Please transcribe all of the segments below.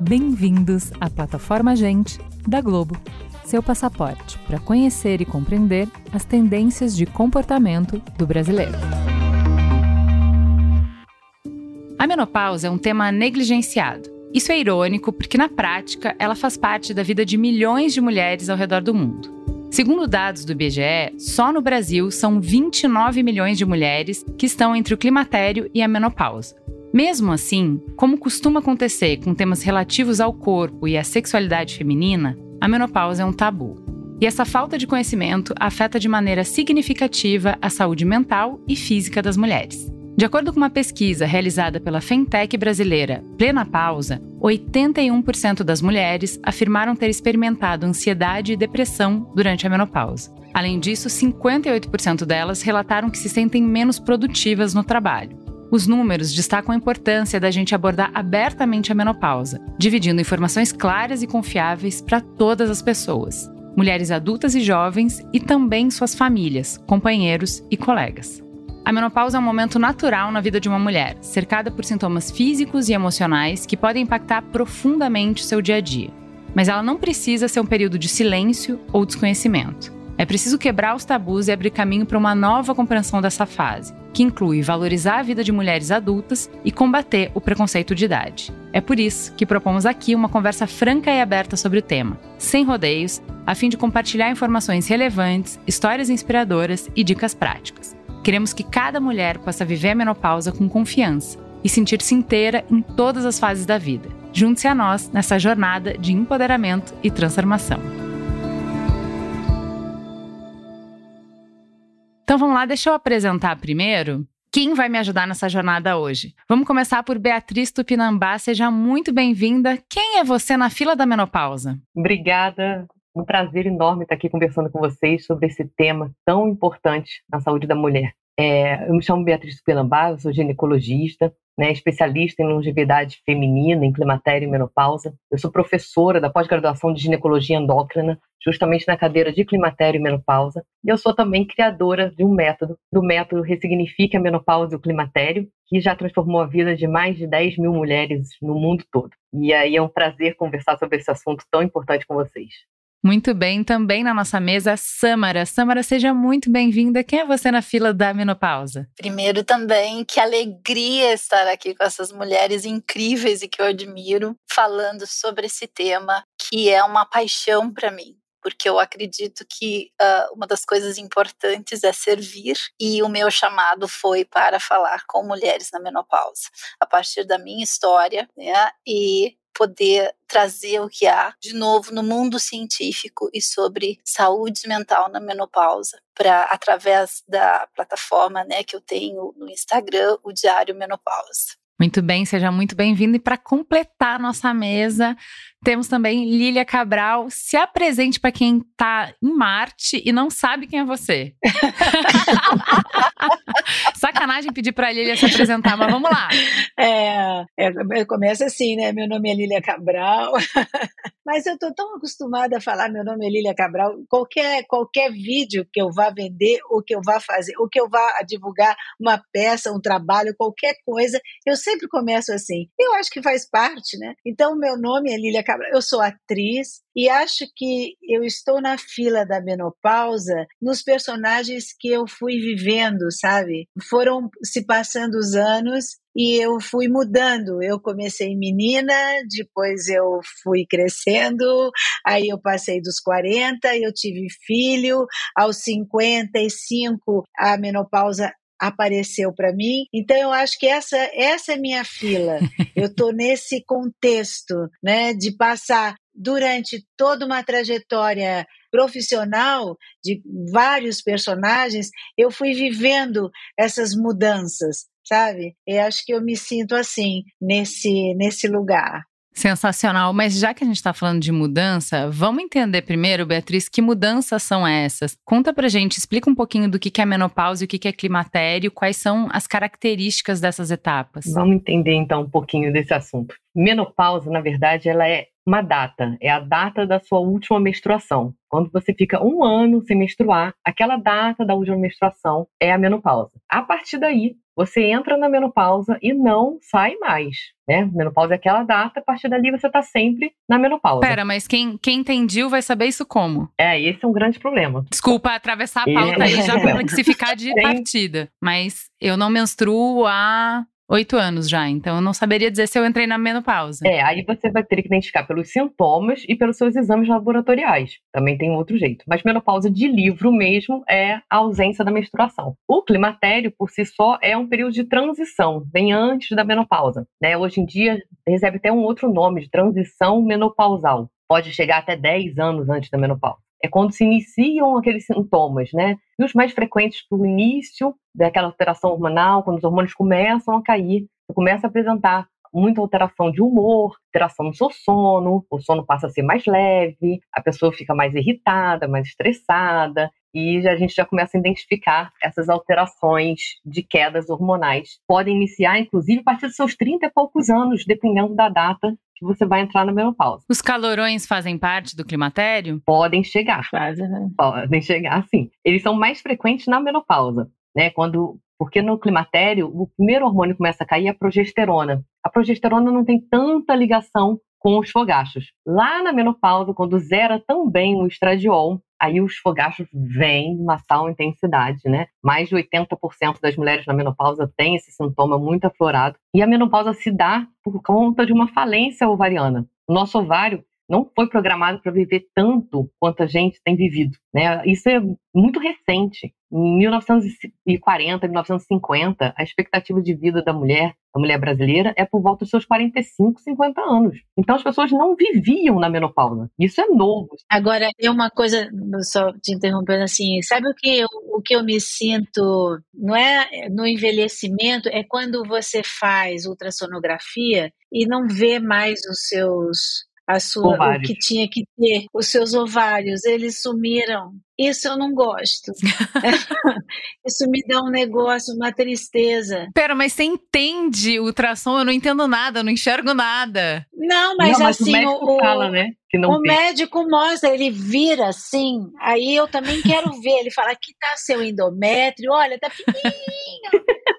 Bem-vindos à plataforma Gente da Globo, seu passaporte para conhecer e compreender as tendências de comportamento do brasileiro. A menopausa é um tema negligenciado. Isso é irônico porque, na prática, ela faz parte da vida de milhões de mulheres ao redor do mundo. Segundo dados do IBGE, só no Brasil são 29 milhões de mulheres que estão entre o climatério e a menopausa. Mesmo assim, como costuma acontecer com temas relativos ao corpo e à sexualidade feminina, a menopausa é um tabu. E essa falta de conhecimento afeta de maneira significativa a saúde mental e física das mulheres. De acordo com uma pesquisa realizada pela Fentech brasileira Plena Pausa, 81% das mulheres afirmaram ter experimentado ansiedade e depressão durante a menopausa. Além disso, 58% delas relataram que se sentem menos produtivas no trabalho. Os números destacam a importância da gente abordar abertamente a menopausa, dividindo informações claras e confiáveis para todas as pessoas, mulheres adultas e jovens e também suas famílias, companheiros e colegas. A menopausa é um momento natural na vida de uma mulher, cercada por sintomas físicos e emocionais que podem impactar profundamente o seu dia a dia. Mas ela não precisa ser um período de silêncio ou desconhecimento. É preciso quebrar os tabus e abrir caminho para uma nova compreensão dessa fase, que inclui valorizar a vida de mulheres adultas e combater o preconceito de idade. É por isso que propomos aqui uma conversa franca e aberta sobre o tema, sem rodeios, a fim de compartilhar informações relevantes, histórias inspiradoras e dicas práticas. Queremos que cada mulher possa viver a menopausa com confiança e sentir-se inteira em todas as fases da vida. Junte-se a nós nessa jornada de empoderamento e transformação. Então vamos lá, deixa eu apresentar primeiro quem vai me ajudar nessa jornada hoje. Vamos começar por Beatriz Tupinambá, seja muito bem-vinda. Quem é você na fila da menopausa? Obrigada, um prazer enorme estar aqui conversando com vocês sobre esse tema tão importante na saúde da mulher. É, eu me chamo Beatriz Pelambá, sou ginecologista, né, especialista em longevidade feminina, em climatério e menopausa. Eu sou professora da pós-graduação de ginecologia endócrina, justamente na cadeira de climatério e menopausa. E eu sou também criadora de um método, do método Ressignifique a Menopausa e o Climatério, que já transformou a vida de mais de 10 mil mulheres no mundo todo. E aí é um prazer conversar sobre esse assunto tão importante com vocês. Muito bem, também na nossa mesa, Samara. Samara, seja muito bem-vinda. Quem é você na fila da menopausa? Primeiro também, que alegria estar aqui com essas mulheres incríveis e que eu admiro, falando sobre esse tema que é uma paixão para mim porque eu acredito que uh, uma das coisas importantes é servir e o meu chamado foi para falar com mulheres na menopausa, a partir da minha história, né, e poder trazer o que há de novo no mundo científico e sobre saúde mental na menopausa, para através da plataforma, né, que eu tenho no Instagram, o Diário Menopausa. Muito bem, seja muito bem-vindo. E para completar a nossa mesa, temos também Lília Cabral. Se apresente para quem está em Marte e não sabe quem é você. Sacanagem pedir para a Lília se apresentar, mas vamos lá. É, é, começa assim, né? Meu nome é Lília Cabral. mas eu estou tão acostumada a falar meu nome é Lília Cabral. Qualquer, qualquer vídeo que eu vá vender, ou que eu vá fazer, ou que eu vá divulgar uma peça, um trabalho, qualquer coisa, eu sempre sempre começo assim. Eu acho que faz parte, né? Então, meu nome é Lília Cabral, eu sou atriz e acho que eu estou na fila da menopausa nos personagens que eu fui vivendo, sabe? Foram se passando os anos e eu fui mudando. Eu comecei menina, depois eu fui crescendo, aí eu passei dos 40, eu tive filho, aos 55 a menopausa apareceu para mim. Então eu acho que essa essa é minha fila. Eu estou nesse contexto, né, de passar durante toda uma trajetória profissional de vários personagens, eu fui vivendo essas mudanças, sabe? Eu acho que eu me sinto assim nesse nesse lugar. Sensacional, mas já que a gente está falando de mudança, vamos entender primeiro, Beatriz, que mudanças são essas? Conta pra gente, explica um pouquinho do que é menopausa e o que é climatério, quais são as características dessas etapas. Vamos entender então um pouquinho desse assunto. Menopausa, na verdade, ela é uma data, é a data da sua última menstruação. Quando você fica um ano sem menstruar, aquela data da última menstruação é a menopausa. A partir daí, você entra na menopausa e não sai mais. Né? Menopausa é aquela data, a partir dali você está sempre na menopausa. Pera, mas quem, quem entendiu vai saber isso como? É, esse é um grande problema. Desculpa atravessar a pauta é. e já complexificar de partida, mas eu não menstruo há oito anos já, então eu não saberia dizer se eu entrei na menopausa. É, aí você vai ter que identificar pelos sintomas e pelos seus exames laboratoriais. Também tem outro jeito. Mas menopausa de livro mesmo é a ausência da menstruação. O climatério, por si só, é um período de transição, vem antes da menopausa. Né? Hoje em dia, recebe até um outro nome, de transição menopausal. Pode chegar até 10 anos antes da menopausa é quando se iniciam aqueles sintomas, né? E os mais frequentes para o início daquela alteração hormonal, quando os hormônios começam a cair, começa a apresentar muita alteração de humor, alteração no seu sono, o sono passa a ser mais leve, a pessoa fica mais irritada, mais estressada, e a gente já começa a identificar essas alterações de quedas hormonais. Podem iniciar, inclusive, a partir dos seus 30 e poucos anos, dependendo da data que você vai entrar na menopausa. Os calorões fazem parte do climatério? Podem chegar. Fazem, né? Podem chegar, sim. Eles são mais frequentes na menopausa, né? Quando porque no climatério, o primeiro hormônio que começa a cair é a progesterona. A progesterona não tem tanta ligação com os fogachos. Lá na menopausa, quando zera também o estradiol, aí os fogachos vêm uma tal intensidade, né? Mais de 80% das mulheres na menopausa têm esse sintoma muito aflorado. E a menopausa se dá por conta de uma falência ovariana. O nosso ovário não foi programado para viver tanto quanto a gente tem vivido. Né? Isso é muito recente. Em 1940, 1950, a expectativa de vida da mulher, da mulher brasileira, é por volta dos seus 45, 50 anos. Então as pessoas não viviam na menopausa. Isso é novo. Agora, é uma coisa, só te interrompendo assim, sabe o que eu, o que eu me sinto, não é no envelhecimento, é quando você faz ultrassonografia e não vê mais os seus a sua, o que tinha que ter, os seus ovários, eles sumiram. Isso eu não gosto. Isso me dá um negócio, uma tristeza. Pera, mas você entende ultrassom? Eu não entendo nada, eu não enxergo nada. Não, mas, não, mas assim. O médico o, fala, né? Que não o tem. médico mostra, ele vira assim. Aí eu também quero ver. Ele fala: aqui tá seu endométrio, olha, tá fininho.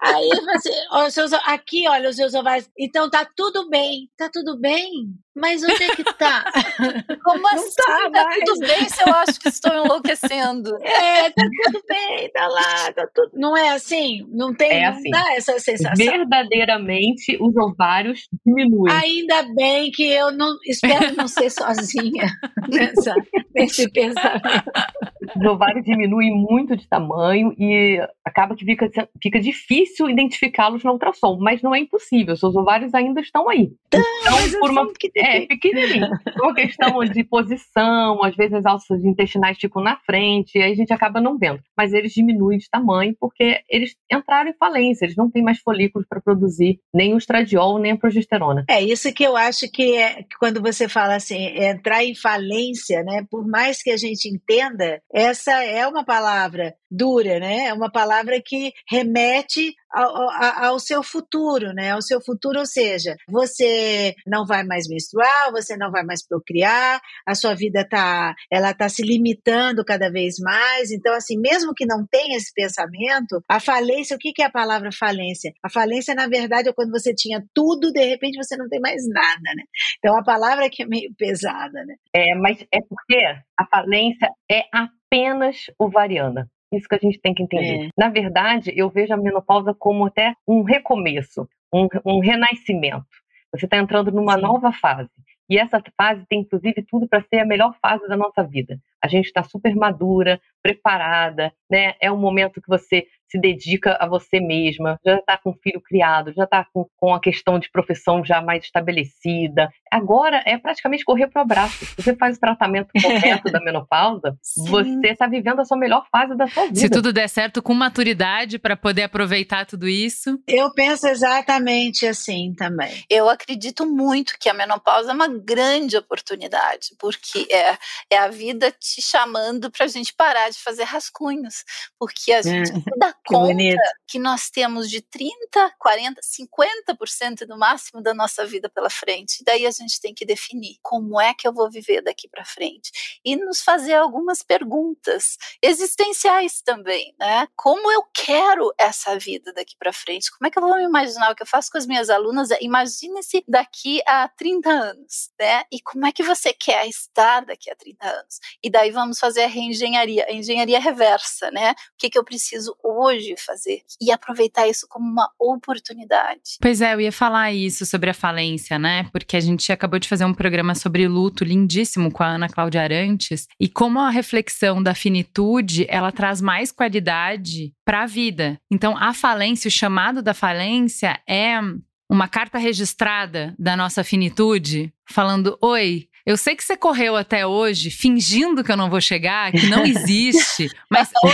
Aí você, ó, seus, aqui, olha os seus ovários. Então tá tudo bem, tá tudo bem. Mas onde é que tá? Como não assim? Tá, tá tudo bem se eu acho que estou enlouquecendo? É, tá tudo bem, tá lá, tá tudo. Não é assim? Não tem, é não assim. dá essa sensação. Verdadeiramente os ovários diminuem. Ainda bem que eu não espero não ser sozinha nessa, nesse pensamento. Os ovários diminuem muito de tamanho e acaba que fica, fica difícil identificá-los no ultrassom, mas não é impossível, seus ovários ainda estão aí. Tá, então, por uma é, pequenininho. Por questão de posição, às vezes as alças intestinais ficam na frente, aí a gente acaba não vendo. Mas eles diminuem de tamanho porque eles entraram em falência, eles não têm mais folículos para produzir nem o estradiol, nem a progesterona. É isso que eu acho que é quando você fala assim, entrar em falência, né? Por mais que a gente entenda, essa é uma palavra dura, né? É uma palavra que remete ao, ao, ao, seu futuro, né? Ao seu futuro, ou seja, você não vai mais menstruar, você não vai mais procriar, a sua vida tá, ela tá se limitando cada vez mais. Então, assim, mesmo que não tenha esse pensamento, a falência, o que, que é a palavra falência? A falência, na verdade, é quando você tinha tudo, de repente você não tem mais nada, né? Então, a palavra que é meio pesada, né? É, mas é porque a falência é apenas ovariana. Isso que a gente tem que entender. É. Na verdade, eu vejo a menopausa como até um recomeço, um, um renascimento. Você está entrando numa Sim. nova fase. E essa fase tem, inclusive, tudo para ser a melhor fase da nossa vida. A gente está super madura, preparada, né? É um momento que você se dedica a você mesma, já está com o filho criado, já está com, com a questão de profissão já mais estabelecida. Agora é praticamente correr para o abraço. Você faz o tratamento correto da menopausa, Sim. você está vivendo a sua melhor fase da sua vida. Se tudo der certo com maturidade para poder aproveitar tudo isso. Eu penso exatamente assim também. Eu acredito muito que a menopausa é uma grande oportunidade, porque é, é a vida te chamando para a gente parar de fazer rascunhos, porque a gente se dá que conta bonito. que nós temos de 30, 40, 50% no máximo da nossa vida pela frente. Daí a gente tem que definir como é que eu vou viver daqui para frente e nos fazer algumas perguntas existenciais também, né? Como eu quero essa vida daqui para frente? Como é que eu vou me imaginar o que eu faço com as minhas alunas? Imagine-se daqui a 30 anos, né? E como é que você quer estar daqui a 30 anos? E daí vamos fazer a reengenharia, a engenharia reversa, né? O que, que eu preciso hoje fazer? E aproveitar isso como uma oportunidade. Pois é, eu ia falar isso sobre a falência, né? Porque a gente acabou de fazer um programa sobre luto lindíssimo com a Ana Cláudia Arantes e como a reflexão da finitude, ela traz mais qualidade para a vida. Então, a falência, o chamado da falência é uma carta registrada da nossa finitude, falando: Oi, eu sei que você correu até hoje fingindo que eu não vou chegar, que não existe, mas oi,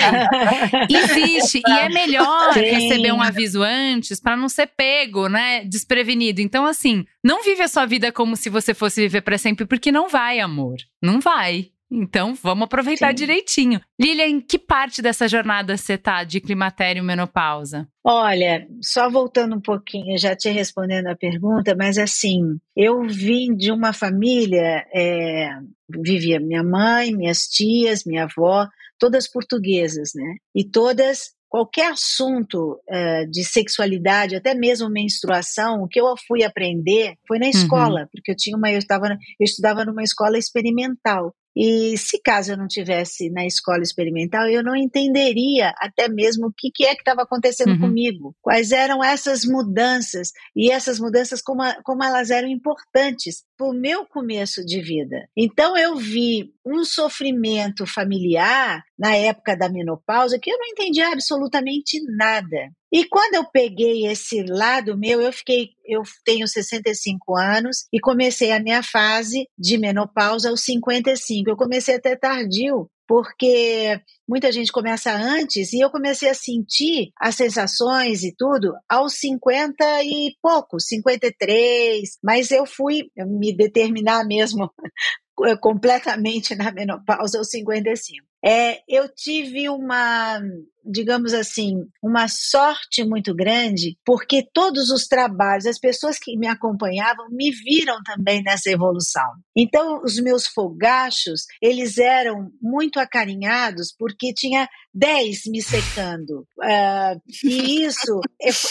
existe e é melhor Sim. receber um aviso antes para não ser pego, né, desprevenido. Então assim, não vive a sua vida como se você fosse viver para sempre, porque não vai, amor. Não vai. Então, vamos aproveitar Sim. direitinho. Lilia, em que parte dessa jornada você está de climatério e menopausa? Olha, só voltando um pouquinho, já te respondendo a pergunta, mas assim, eu vim de uma família, é, vivia minha mãe, minhas tias, minha avó, todas portuguesas, né? E todas qualquer assunto uh, de sexualidade, até mesmo menstruação, o que eu fui aprender foi na uhum. escola, uhum. porque eu tinha uma, eu, estava, eu estudava numa escola experimental. E se caso eu não tivesse na escola experimental, eu não entenderia até mesmo o que, que é que estava acontecendo uhum. comigo, quais eram essas mudanças e essas mudanças como, a, como elas eram importantes para o meu começo de vida. Então eu vi um sofrimento familiar na época da menopausa que eu não entendia absolutamente nada. E quando eu peguei esse lado meu, eu fiquei, eu tenho 65 anos e comecei a minha fase de menopausa aos 55. Eu comecei até tardio, porque muita gente começa antes e eu comecei a sentir as sensações e tudo aos 50 e pouco, 53, mas eu fui me determinar mesmo completamente na menopausa aos 55. É, eu tive uma, digamos assim, uma sorte muito grande, porque todos os trabalhos, as pessoas que me acompanhavam me viram também nessa evolução. Então, os meus fogachos, eles eram muito acarinhados, porque tinha 10 me secando. Uh, e isso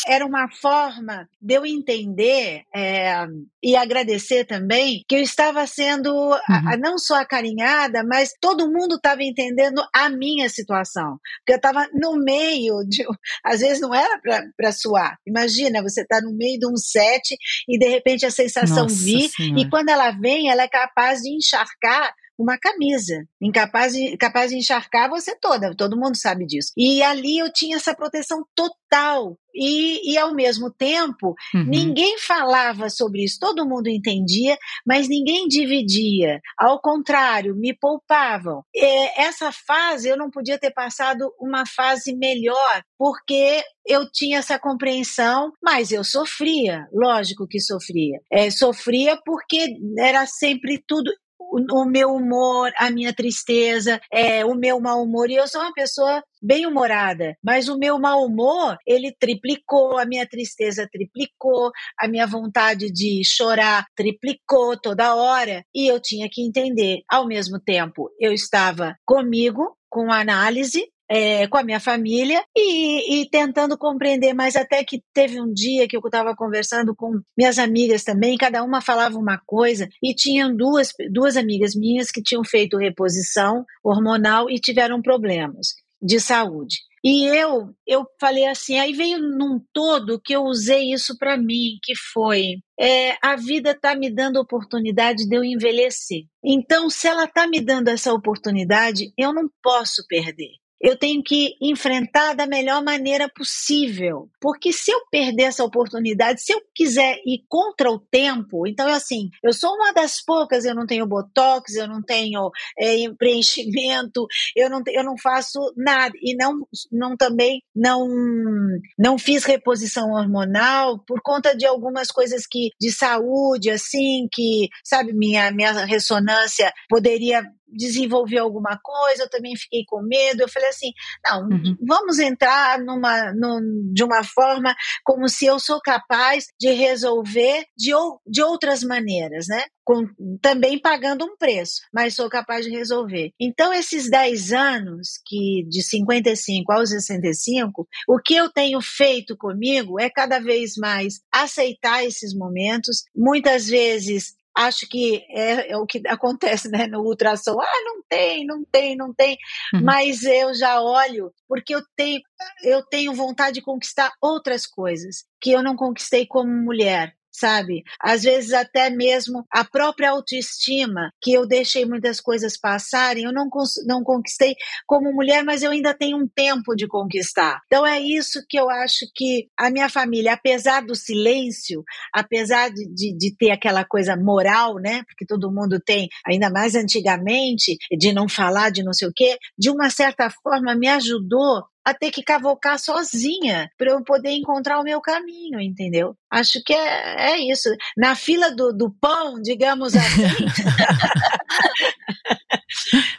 era uma forma de eu entender é, e agradecer também que eu estava sendo uhum. a, não só acarinhada, mas todo mundo estava entendendo a minha situação. Porque eu estava no meio de. Às vezes não era para suar. Imagina, você está no meio de um set e de repente a sensação Nossa vir, senhora. e quando ela vem, ela é capaz de encharcar uma camisa, incapaz de, capaz de encharcar você toda, todo mundo sabe disso. E ali eu tinha essa proteção total. E, e ao mesmo tempo, uhum. ninguém falava sobre isso, todo mundo entendia, mas ninguém dividia. Ao contrário, me poupavam. E essa fase, eu não podia ter passado uma fase melhor, porque eu tinha essa compreensão, mas eu sofria, lógico que sofria. É, sofria porque era sempre tudo o, meu humor, a minha tristeza, é, o meu mau humor. E eu sou uma pessoa bem humorada, mas o meu mau humor, ele triplicou, a minha tristeza triplicou, a minha vontade de chorar triplicou toda hora. E eu tinha que entender, ao mesmo tempo, eu estava comigo, com análise, é, com a minha família e, e, tentando compreender, mas até que teve um dia que eu estava conversando com minhas amigas também, cada uma falava uma coisa, e tinham duas, duas amigas minhas que tinham feito reposição hormonal e tiveram problemas de saúde. E eu, eu falei assim, aí veio num todo que eu usei isso para mim, que foi é, a vida está me dando oportunidade de eu envelhecer. Então, se ela está me dando essa oportunidade, eu não posso perder eu tenho que enfrentar da melhor maneira possível. Porque se eu perder essa oportunidade, se eu quiser ir contra o tempo, então é assim, eu sou uma das poucas, eu não tenho botox, eu não tenho é, preenchimento, eu não, eu não faço nada. E não, não também não, não fiz reposição hormonal por conta de algumas coisas que de saúde, assim, que, sabe, minha, minha ressonância poderia desenvolver alguma coisa, eu também fiquei com medo. Eu falei assim: não, uhum. vamos entrar numa, num, de uma forma como se eu sou capaz de resolver de, de outras maneiras, né? Com, também pagando um preço, mas sou capaz de resolver. Então, esses 10 anos, que de 55 aos 65, o que eu tenho feito comigo é cada vez mais aceitar esses momentos, muitas vezes acho que é, é, o que acontece né, no ultrassom. Ah, não tem, não tem, não tem. Uhum. Mas eu já olho porque eu tenho, eu tenho vontade de conquistar outras coisas que eu não conquistei como mulher sabe? Às vezes até mesmo a própria autoestima, que eu deixei muitas coisas passarem, eu não, não conquistei como mulher, mas eu ainda tenho um tempo de conquistar. Então é isso que eu acho que a minha família, apesar do silêncio, apesar de, de, de ter aquela coisa moral, né? Porque todo mundo tem, ainda mais antigamente, de não falar de não sei o quê, de uma certa forma me ajudou a ter que cavocar sozinha para eu poder encontrar o meu caminho, entendeu? Acho que é, é isso. Na fila do, do pão, digamos assim.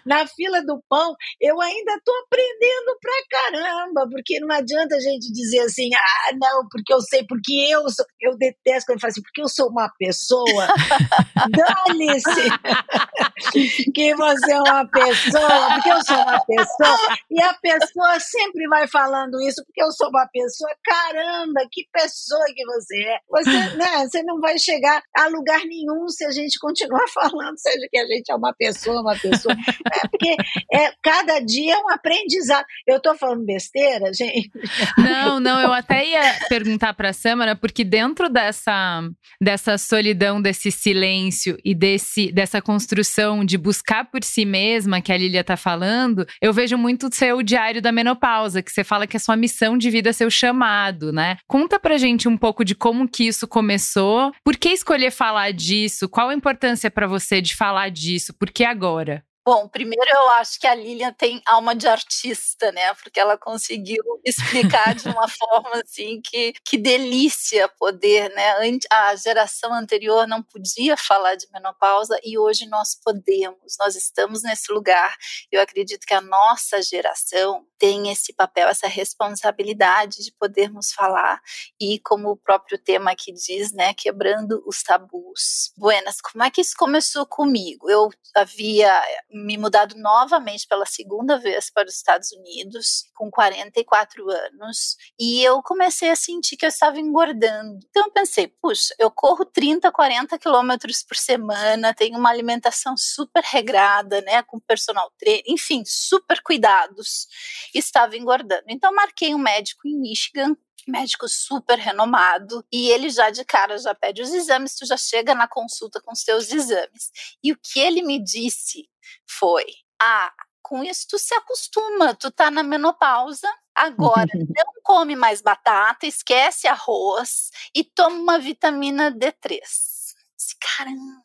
na fila do pão, eu ainda estou aprendendo pra caramba, porque não adianta a gente dizer assim, ah, não, porque eu sei, porque eu sou. Eu detesto quando falo assim, porque eu sou uma pessoa. Dane-se que você é uma pessoa, porque eu sou uma pessoa. E a pessoa sempre vai falando isso, porque eu sou uma pessoa. Caramba, que pessoa que você é. Você, né, você não vai chegar a lugar nenhum se a gente continuar falando, seja que a gente é uma pessoa, uma pessoa. É porque é, cada dia é um aprendizado. Eu estou falando besteira, gente? Não, não, eu até ia perguntar para a Samara, porque dentro dessa, dessa solidão, desse silêncio e desse, dessa construção de buscar por si mesma que a Lilia está falando, eu vejo muito o seu diário da menopausa, que você fala que a sua missão de vida é seu chamado, né? Conta pra gente um pouco de como que isso começou, por que escolher falar disso, qual a importância para você de falar disso, por que agora? Bom, primeiro eu acho que a Lilian tem alma de artista, né? Porque ela conseguiu explicar de uma forma assim que que delícia poder, né? A geração anterior não podia falar de menopausa e hoje nós podemos. Nós estamos nesse lugar. Eu acredito que a nossa geração tem esse papel, essa responsabilidade de podermos falar e como o próprio tema aqui diz, né, quebrando os tabus. Buenas, como é que isso começou comigo? Eu havia me mudado novamente pela segunda vez para os Estados Unidos, com 44 anos, e eu comecei a sentir que eu estava engordando. Então eu pensei, puxa, eu corro 30, 40 quilômetros por semana, tenho uma alimentação super regrada, né, com personal trainer, enfim, super cuidados, estava engordando. Então marquei um médico em Michigan médico super renomado, e ele já de cara já pede os exames, tu já chega na consulta com os teus exames. E o que ele me disse foi: "Ah, com isso tu se acostuma, tu tá na menopausa, agora não come mais batata, esquece arroz e toma uma vitamina D3". Caramba.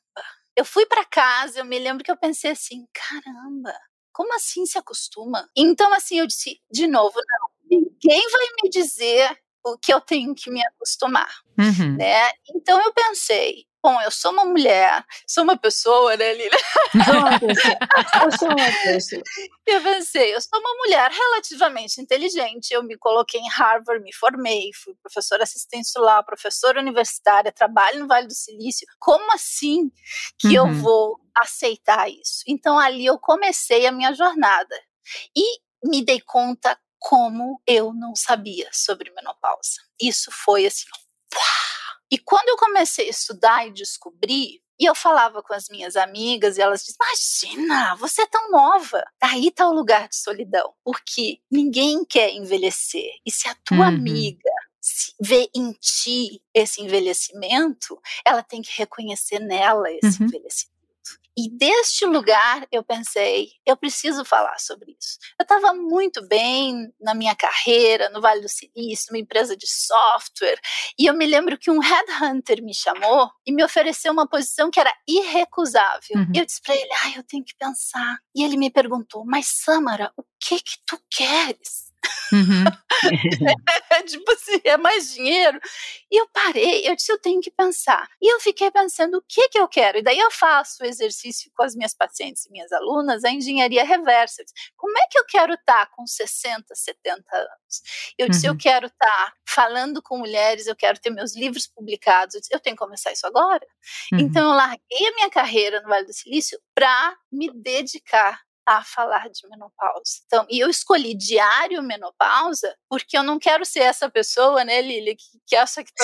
Eu fui para casa, eu me lembro que eu pensei assim, caramba, como assim se acostuma? Então, assim, eu disse, de novo, não, ninguém vai me dizer o que eu tenho que me acostumar, uhum. né? Então eu pensei, bom, eu sou uma mulher, sou uma pessoa, né, Lila? eu sou uma pessoa. Eu pensei, eu sou uma mulher relativamente inteligente, eu me coloquei em Harvard, me formei, fui professora assistente lá, professora universitária, trabalho no Vale do Silício. Como assim que uhum. eu vou aceitar isso? Então ali eu comecei a minha jornada. E me dei conta como eu não sabia sobre menopausa. Isso foi assim. E quando eu comecei a estudar e descobrir, e eu falava com as minhas amigas e elas diziam: Imagina, você é tão nova. Aí está o lugar de solidão. Porque ninguém quer envelhecer. E se a tua uhum. amiga vê em ti esse envelhecimento, ela tem que reconhecer nela esse uhum. envelhecimento. E deste lugar eu pensei, eu preciso falar sobre isso. Eu estava muito bem na minha carreira, no Vale do Silício, numa empresa de software, e eu me lembro que um headhunter me chamou e me ofereceu uma posição que era irrecusável. Uhum. Eu disse para ele, ah, eu tenho que pensar. E ele me perguntou, mas Samara, o que que tu queres? Uhum. tipo assim, é mais dinheiro. E eu parei, eu disse, eu tenho que pensar. E eu fiquei pensando o que que eu quero. E daí eu faço o exercício com as minhas pacientes e minhas alunas, a engenharia reversa. Disse, Como é que eu quero estar com 60, 70 anos? Eu disse, uhum. eu quero estar falando com mulheres, eu quero ter meus livros publicados. Eu disse, eu tenho que começar isso agora. Uhum. Então eu larguei a minha carreira no Vale do Silício para me dedicar a falar de menopausa. Então, e eu escolhi diário menopausa porque eu não quero ser essa pessoa, né, Lilia, que, que acha que tá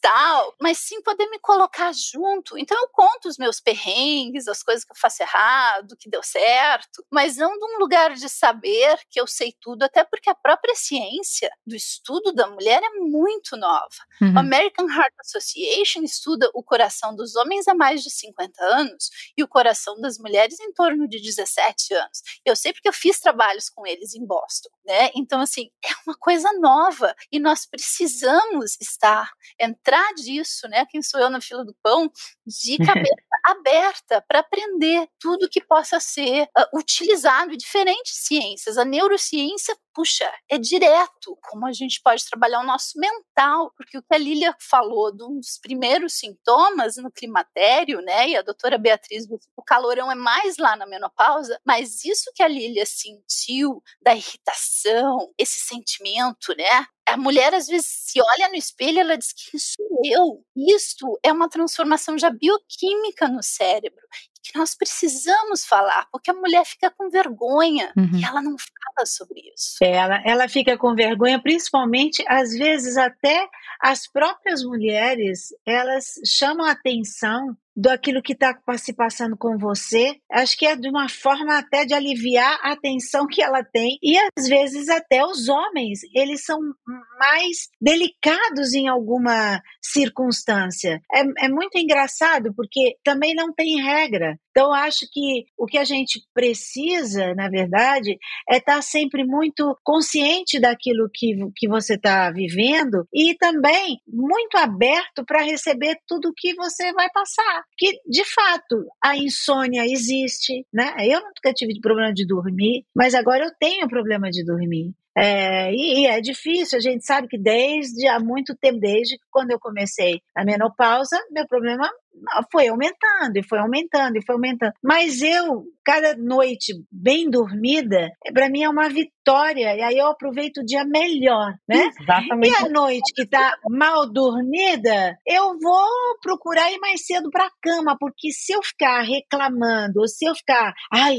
tal, mas sim poder me colocar junto. Então eu conto os meus perrengues, as coisas que eu faço errado, que deu certo, mas não de um lugar de saber que eu sei tudo, até porque a própria ciência do estudo da mulher é muito nova. Uhum. American Heart Association estuda o coração dos homens há mais de 50 anos e o coração das mulheres em torno de 17 anos. Eu sei porque eu fiz trabalhos com eles em Boston, né? Então, assim, é uma coisa nova e nós precisamos estar, entrar disso, né? Quem sou eu na fila do pão? De cabeça aberta para aprender tudo que possa ser uh, utilizado em diferentes ciências. A neurociência puxa, é direto como a gente pode trabalhar o nosso mental, porque o que a Lília falou de um dos primeiros sintomas no climatério, né, e a doutora Beatriz, o calorão é mais lá na menopausa, mas isso que a Lília sentiu da irritação, esse sentimento, né, a mulher às vezes se olha no espelho ela diz que isso eu. Isso é uma transformação já bioquímica no cérebro que nós precisamos falar, porque a mulher fica com vergonha uhum. e ela não fala sobre isso. Ela, ela fica com vergonha, principalmente, às vezes até as próprias mulheres, elas chamam atenção daquilo que está se passando com você. Acho que é de uma forma até de aliviar a tensão que ela tem. E às vezes até os homens, eles são mais delicados em alguma circunstância. É, é muito engraçado porque também não tem regra. Então, acho que o que a gente precisa, na verdade, é estar tá sempre muito consciente daquilo que, que você está vivendo e também muito aberto para receber tudo que você vai passar. Que, de fato, a insônia existe, né? Eu nunca tive problema de dormir, mas agora eu tenho problema de dormir. É, e, e, é difícil, a gente sabe que desde há muito tempo, desde quando eu comecei a menopausa, meu problema foi aumentando e foi aumentando e foi aumentando. Mas eu, cada noite bem dormida, para mim é uma vitória. E aí eu aproveito o dia melhor, né? Exatamente. E a noite que está mal dormida, eu vou procurar ir mais cedo para a cama, porque se eu ficar reclamando, ou se eu ficar, ai,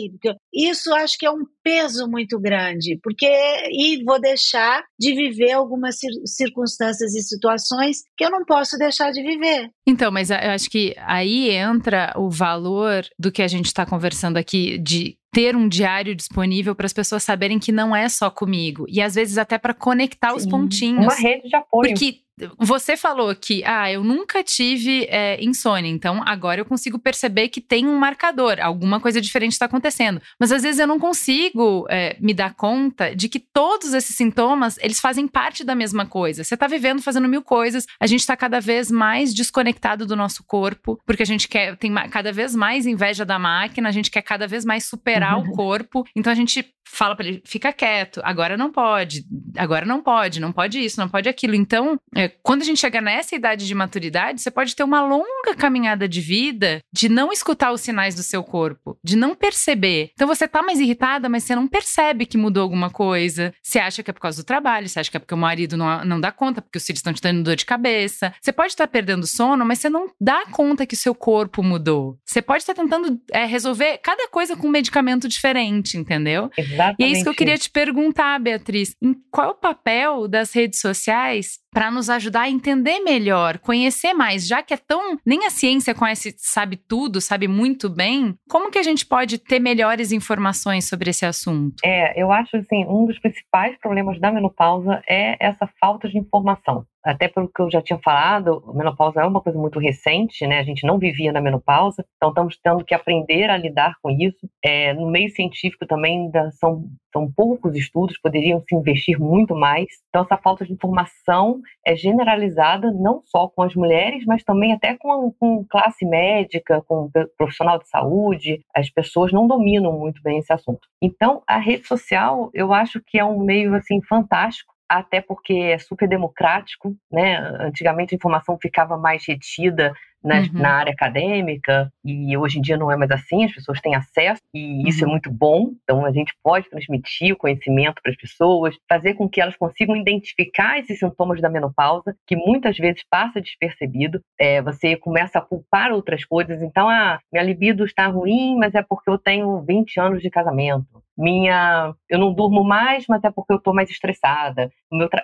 isso acho que é um peso muito grande, porque e vou deixar de viver algumas circunstâncias e situações que eu não posso deixar de viver. Então, mas eu acho que aí entra o valor do que a gente está conversando aqui de ter um diário disponível para as pessoas saberem que não é só comigo e às vezes até para conectar Sim, os pontinhos. Uma rede de apoio. Porque você falou que, ah, eu nunca tive é, insônia, então agora eu consigo perceber que tem um marcador, alguma coisa diferente está acontecendo. Mas às vezes eu não consigo é, me dar conta de que todos esses sintomas, eles fazem parte da mesma coisa. Você está vivendo, fazendo mil coisas, a gente está cada vez mais desconectado do nosso corpo, porque a gente quer, tem cada vez mais inveja da máquina, a gente quer cada vez mais superar uhum. o corpo, então a gente fala para ele, fica quieto, agora não pode, agora não pode, não pode isso, não pode aquilo. Então, é, quando a gente chega nessa idade de maturidade, você pode ter uma longa caminhada de vida de não escutar os sinais do seu corpo, de não perceber. Então você tá mais irritada, mas você não percebe que mudou alguma coisa. Você acha que é por causa do trabalho, você acha que é porque o marido não, não dá conta, porque os filhos estão te dando dor de cabeça. Você pode estar perdendo sono, mas você não dá conta que o seu corpo mudou. Você pode estar tentando é, resolver cada coisa com um medicamento diferente, entendeu? Exatamente. E é isso que eu queria te perguntar, Beatriz. Em qual é o papel das redes sociais para nos ajudar a entender melhor, conhecer mais, já que é tão. Nem a ciência conhece, sabe tudo, sabe muito bem. Como que a gente pode ter melhores informações sobre esse assunto? É, eu acho assim, um dos principais problemas da menopausa é essa falta de informação até pelo que eu já tinha falado, a menopausa é uma coisa muito recente, né? A gente não vivia na menopausa, então estamos tendo que aprender a lidar com isso. É, no meio científico também ainda são, são poucos estudos, poderiam se investir muito mais. Então essa falta de informação é generalizada não só com as mulheres, mas também até com, com classe médica, com profissional de saúde. As pessoas não dominam muito bem esse assunto. Então a rede social, eu acho que é um meio assim fantástico até porque é super democrático, né? Antigamente a informação ficava mais retida na, uhum. na, área acadêmica, e hoje em dia não é mais assim, as pessoas têm acesso, e uhum. isso é uhum. muito bom. Então, a gente pode transmitir o conhecimento para as pessoas, fazer com que elas consigam identificar esses sintomas da menopausa, que muitas vezes passa despercebido. É, você começa a culpar outras coisas, então, ah, minha libido está ruim, mas é porque eu tenho 20 anos de casamento minha eu não durmo mais, mas é porque eu estou mais estressada.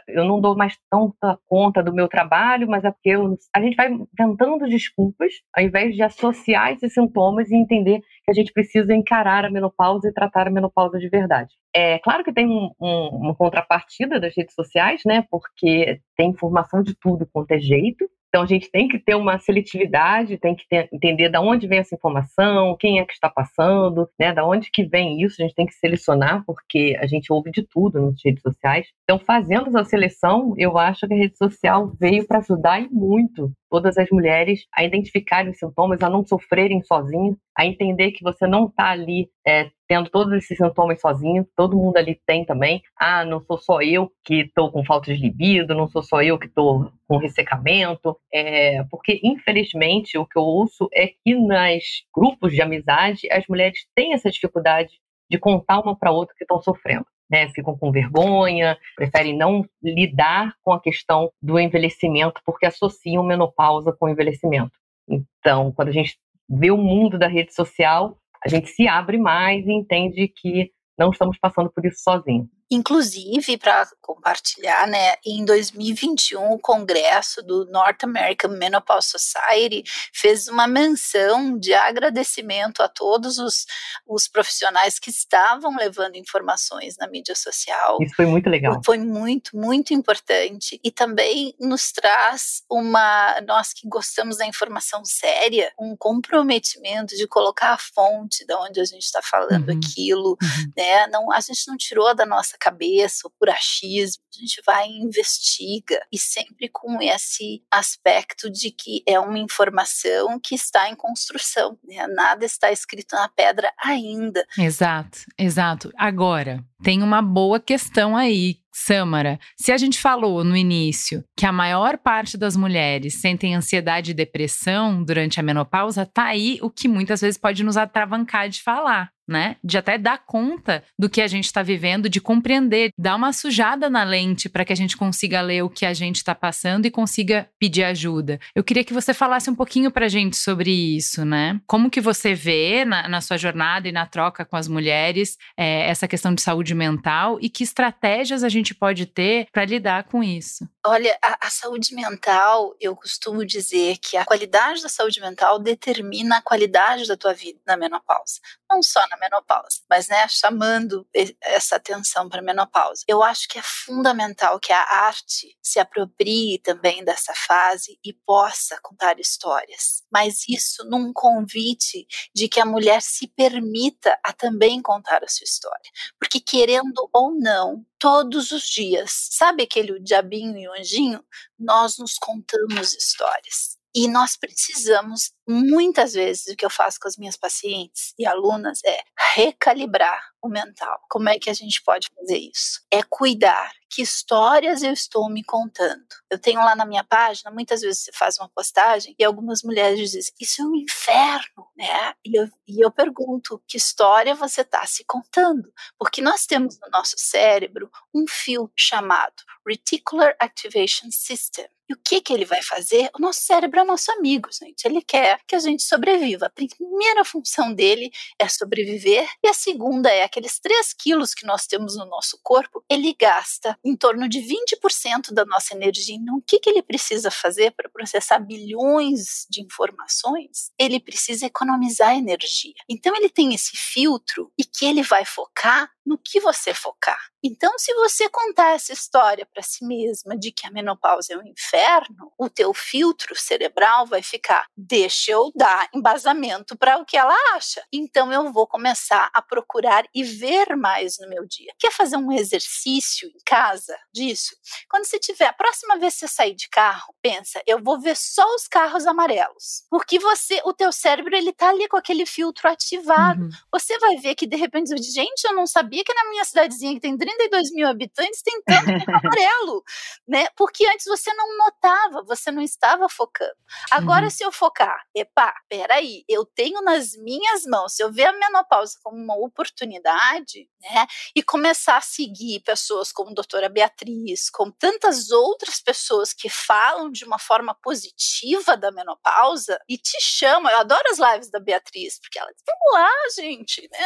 Eu não dou mais tanta conta do meu trabalho, mas é porque eu, a gente vai inventando desculpas ao invés de associar esses sintomas e entender que a gente precisa encarar a menopausa e tratar a menopausa de verdade. É claro que tem um, um, uma contrapartida das redes sociais, né? Porque tem informação de tudo quanto é jeito. Então a gente tem que ter uma seletividade, tem que ter, entender de onde vem essa informação, quem é que está passando, né? Da onde que vem isso, a gente tem que selecionar, porque a gente ouve de tudo nas redes sociais. Então, fazendo essa seleção, eu acho que a rede social veio para ajudar e muito todas as mulheres a identificarem os sintomas, a não sofrerem sozinhas, a entender que você não está ali é, tendo todos esses sintomas sozinho, todo mundo ali tem também. Ah, não sou só eu que estou com falta de libido, não sou só eu que estou com ressecamento, é, porque infelizmente o que eu ouço é que nas grupos de amizade as mulheres têm essa dificuldade de contar uma para outra que estão sofrendo né, ficam com vergonha, preferem não lidar com a questão do envelhecimento porque associam menopausa com envelhecimento. Então, quando a gente vê o mundo da rede social, a gente se abre mais e entende que não estamos passando por isso sozinhos. Inclusive, para compartilhar, né, em 2021, o Congresso do North American Menopause Society fez uma menção de agradecimento a todos os, os profissionais que estavam levando informações na mídia social. Isso foi muito legal. Foi muito, muito importante. E também nos traz uma. Nós que gostamos da informação séria, um comprometimento de colocar a fonte de onde a gente está falando uhum. aquilo. Uhum. Né? Não, a gente não tirou da nossa cabeça ou por achismo, a gente vai e investiga e sempre com esse aspecto de que é uma informação que está em construção, né? nada está escrito na pedra ainda. Exato, exato. Agora, tem uma boa questão aí Samara, se a gente falou no início que a maior parte das mulheres sentem ansiedade e depressão durante a menopausa, tá aí o que muitas vezes pode nos atravancar de falar né? De até dar conta do que a gente está vivendo, de compreender, dar uma sujada na lente para que a gente consiga ler o que a gente está passando e consiga pedir ajuda. Eu queria que você falasse um pouquinho para a gente sobre isso, né? Como que você vê na, na sua jornada e na troca com as mulheres é, essa questão de saúde mental e que estratégias a gente pode ter para lidar com isso? Olha, a, a saúde mental, eu costumo dizer que a qualidade da saúde mental determina a qualidade da tua vida na menopausa. Não só na menopausa, mas né, chamando essa atenção para a menopausa. Eu acho que é fundamental que a arte se aproprie também dessa fase e possa contar histórias, mas isso num convite de que a mulher se permita a também contar a sua história, porque querendo ou não, todos os dias, sabe aquele diabinho e o anjinho? Nós nos contamos histórias. E nós precisamos, muitas vezes, o que eu faço com as minhas pacientes e alunas é recalibrar o mental. Como é que a gente pode fazer isso? É cuidar que histórias eu estou me contando. Eu tenho lá na minha página, muitas vezes você faz uma postagem e algumas mulheres dizem: Isso é um inferno, né? E eu, e eu pergunto: Que história você está se contando? Porque nós temos no nosso cérebro um fio chamado Reticular Activation System e o que, que ele vai fazer? O nosso cérebro é nosso amigo, gente. Ele quer que a gente sobreviva. A primeira função dele é sobreviver, e a segunda é aqueles 3 quilos que nós temos no nosso corpo, ele gasta em torno de 20% da nossa energia. Então, o que, que ele precisa fazer para processar bilhões de informações? Ele precisa economizar energia. Então, ele tem esse filtro e que ele vai focar no que você focar. Então, se você contar essa história para si mesma de que a menopausa é um inferno, o teu filtro cerebral vai ficar: deixa eu dar embasamento para o que ela acha. Então, eu vou começar a procurar e ver mais no meu dia. Quer fazer um exercício em casa disso? Quando você tiver a próxima vez que você sair de carro, pensa: eu vou ver só os carros amarelos, porque você, o teu cérebro, ele tá ali com aquele filtro ativado. Uhum. Você vai ver que de repente, gente, eu não sabia sabia que na minha cidadezinha, que tem 32 mil habitantes, tem tanto amarelo, né? Porque antes você não notava, você não estava focando. Agora, uhum. se eu focar, epa, peraí, eu tenho nas minhas mãos, se eu ver a menopausa como uma oportunidade, né? E começar a seguir pessoas como a doutora Beatriz, como tantas outras pessoas que falam de uma forma positiva da menopausa e te chamam. Eu adoro as lives da Beatriz, porque ela diz: vamos lá, gente, né?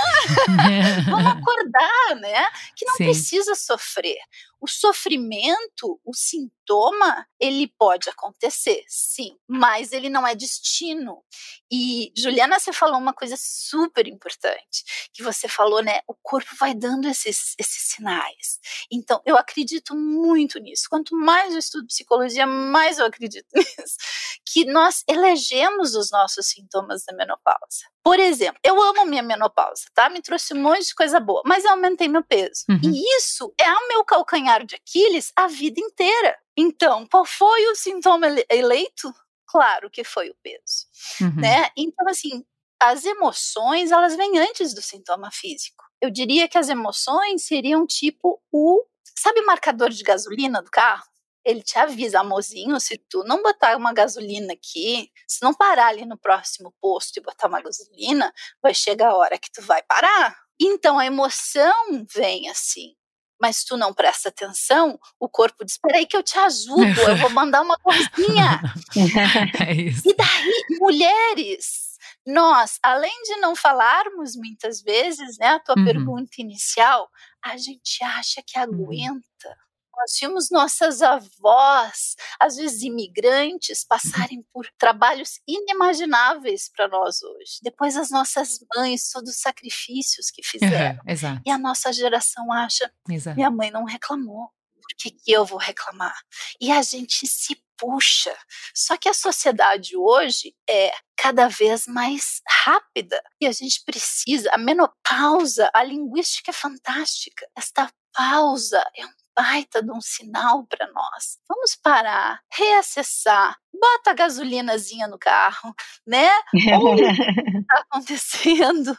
vamos acordar, né? Que não Sim. precisa sofrer. O sofrimento, o sintoma, ele pode acontecer, sim, mas ele não é destino. E Juliana, você falou uma coisa super importante, que você falou, né? O corpo vai dando esses, esses sinais. Então, eu acredito muito nisso. Quanto mais eu estudo psicologia, mais eu acredito nisso. Que nós elegemos os nossos sintomas da menopausa. Por exemplo, eu amo minha menopausa, tá? Me trouxe um monte de coisa boa, mas eu aumentei meu peso. Uhum. E isso é o meu calcanhar de Aquiles a vida inteira. Então, qual foi o sintoma eleito? Claro que foi o peso, uhum. né? Então, assim, as emoções, elas vêm antes do sintoma físico. Eu diria que as emoções seriam tipo o, sabe o marcador de gasolina do carro? ele te avisa, amorzinho, se tu não botar uma gasolina aqui, se não parar ali no próximo posto e botar uma gasolina, vai chegar a hora que tu vai parar. Então a emoção vem assim. Mas tu não presta atenção, o corpo diz: peraí que eu te ajudo, eu vou mandar uma coisinha. é e daí, mulheres, nós, além de não falarmos muitas vezes, né, a tua uhum. pergunta inicial, a gente acha que uhum. aguenta nós vimos nossas avós, às vezes imigrantes, passarem por trabalhos inimagináveis para nós hoje. Depois as nossas mães, todos os sacrifícios que fizeram. Uhum, e a nossa geração acha, exato. minha mãe não reclamou, por que, que eu vou reclamar? E a gente se puxa. Só que a sociedade hoje é cada vez mais rápida e a gente precisa. A menopausa, a linguística é fantástica. Esta pausa é um baita de um sinal para nós. Vamos parar, reacessar, bota a gasolinazinha no carro, né? Ou está acontecendo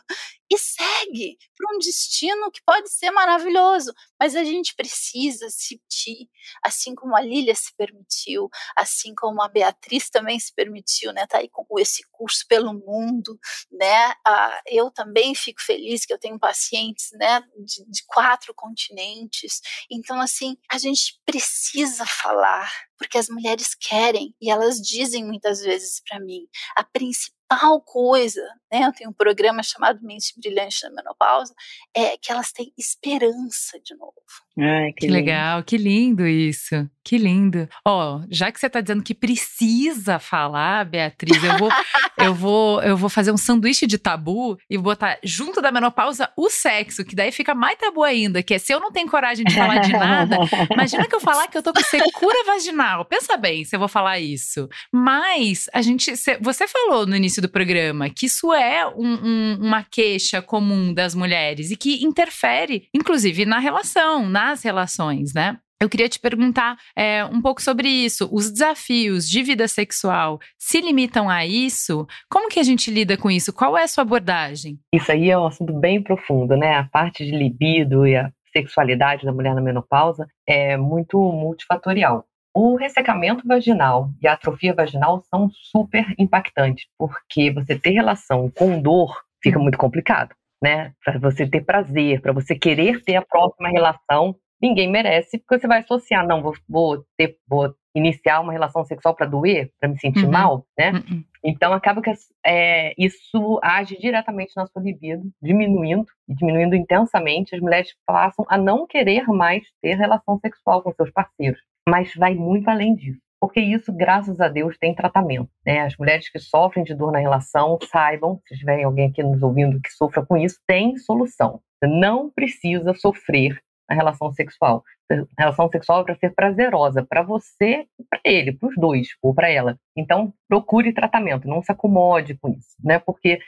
e segue para um destino que pode ser maravilhoso, mas a gente precisa se permitir, assim como a Lília se permitiu, assim como a Beatriz também se permitiu, né? Tá aí com esse curso pelo mundo, né? Ah, eu também fico feliz que eu tenho pacientes, né? De, de quatro continentes. Então, assim, a gente precisa falar, porque as mulheres querem e elas dizem muitas vezes para mim a principal coisa, né? Eu tenho um programa chamado Mente Brilhante na Menopausa, é que elas têm esperança de novo. Ai, que, que legal, que lindo isso. Que lindo. Ó, oh, já que você está dizendo que precisa falar, Beatriz, eu vou, eu vou, eu vou fazer um sanduíche de tabu e botar junto da menopausa o sexo, que daí fica mais tabu ainda, que é se eu não tenho coragem de falar de nada, imagina que eu falar que eu tô com secura vaginal. Pensa bem se eu vou falar isso. Mas a gente, você falou no início do programa que isso é um, um, uma queixa comum das mulheres e que interfere, inclusive, na relação, nas relações, né? Eu queria te perguntar é, um pouco sobre isso. Os desafios de vida sexual se limitam a isso? Como que a gente lida com isso? Qual é a sua abordagem? Isso aí é um assunto bem profundo, né? A parte de libido e a sexualidade da mulher na menopausa é muito multifatorial. O ressecamento vaginal e a atrofia vaginal são super impactantes, porque você ter relação com dor fica muito complicado, né? Para você ter prazer, para você querer ter a próxima relação ninguém merece, porque você vai associar, não, vou, vou, ter, vou iniciar uma relação sexual para doer, para me sentir uhum. mal, né? Uhum. Então acaba que é, isso age diretamente na sua libido, diminuindo, diminuindo intensamente. As mulheres passam a não querer mais ter relação sexual com seus parceiros, mas vai muito além disso. Porque isso, graças a Deus, tem tratamento. Né? As mulheres que sofrem de dor na relação, saibam, se tiverem alguém aqui nos ouvindo que sofra com isso, tem solução. Você não precisa sofrer a relação sexual. A relação sexual é para ser prazerosa para você e para ele, para os dois, ou para ela. Então, procure tratamento, não se acomode com isso, né? Porque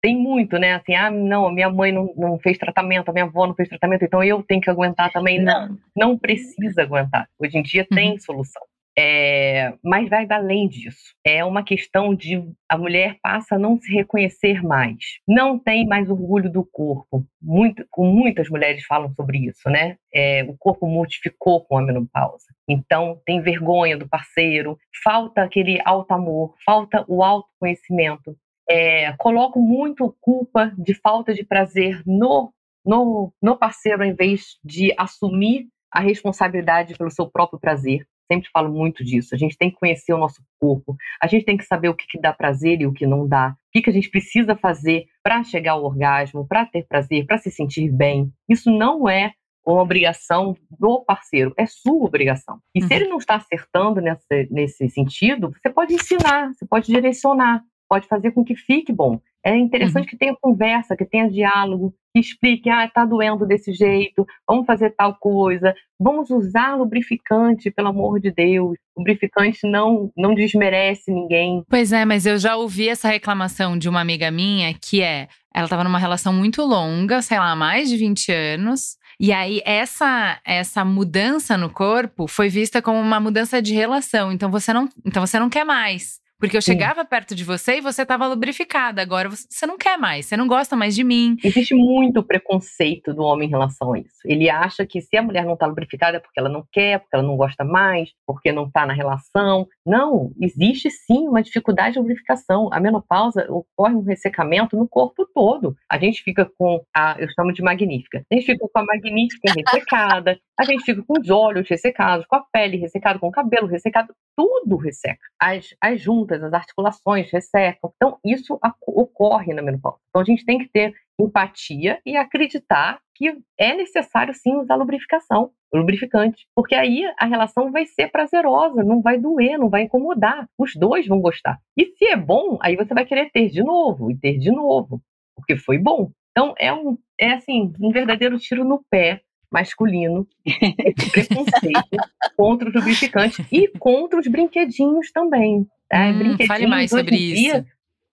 tem muito, né? Assim, ah, não, minha mãe não, não fez tratamento, a minha avó não fez tratamento, então eu tenho que aguentar também. Não, não precisa aguentar. Hoje em dia tem uhum. solução. É, mas vai além disso. É uma questão de a mulher passa a não se reconhecer mais, não tem mais orgulho do corpo. Muito, muitas mulheres falam sobre isso, né? É, o corpo modificou com a menopausa. Então tem vergonha do parceiro, falta aquele alto amor, falta o autoconhecimento. É, coloco muito culpa de falta de prazer no, no, no parceiro, em vez de assumir a responsabilidade pelo seu próprio prazer sempre falo muito disso. A gente tem que conhecer o nosso corpo, a gente tem que saber o que, que dá prazer e o que não dá, o que, que a gente precisa fazer para chegar ao orgasmo, para ter prazer, para se sentir bem. Isso não é uma obrigação do parceiro, é sua obrigação. E uhum. se ele não está acertando nesse, nesse sentido, você pode ensinar, você pode direcionar, pode fazer com que fique bom. É interessante uhum. que tenha conversa, que tenha diálogo, que explique, ah, tá doendo desse jeito, vamos fazer tal coisa, vamos usar lubrificante, pelo amor de Deus. Lubrificante não, não desmerece ninguém. Pois é, mas eu já ouvi essa reclamação de uma amiga minha que é, ela estava numa relação muito longa, sei lá, mais de 20 anos, e aí, essa, essa mudança no corpo foi vista como uma mudança de relação. Então você não, então você não quer mais. Porque eu chegava Sim. perto de você e você estava lubrificada. Agora você não quer mais, você não gosta mais de mim. Existe muito preconceito do homem em relação a isso. Ele acha que se a mulher não está lubrificada é porque ela não quer, porque ela não gosta mais, porque não está na relação. Não, existe sim uma dificuldade de lubrificação. A menopausa ocorre um ressecamento no corpo todo. A gente fica com a, eu chamo de magnífica. A gente fica com a magnífica ressecada, a gente fica com os olhos ressecados, com a pele ressecada, com o cabelo ressecado, tudo resseca. As, as juntas as articulações ressecam. Então, isso ocorre na menopausa. Então, a gente tem que ter empatia e acreditar que é necessário sim usar lubrificação, lubrificante, porque aí a relação vai ser prazerosa, não vai doer, não vai incomodar. Os dois vão gostar. E se é bom, aí você vai querer ter de novo e ter de novo, porque foi bom. Então é um é assim, um verdadeiro tiro no pé masculino, esse preconceito contra os lubrificantes e contra os brinquedinhos também. Tá? Hum, fale mais sobre isso. Dia,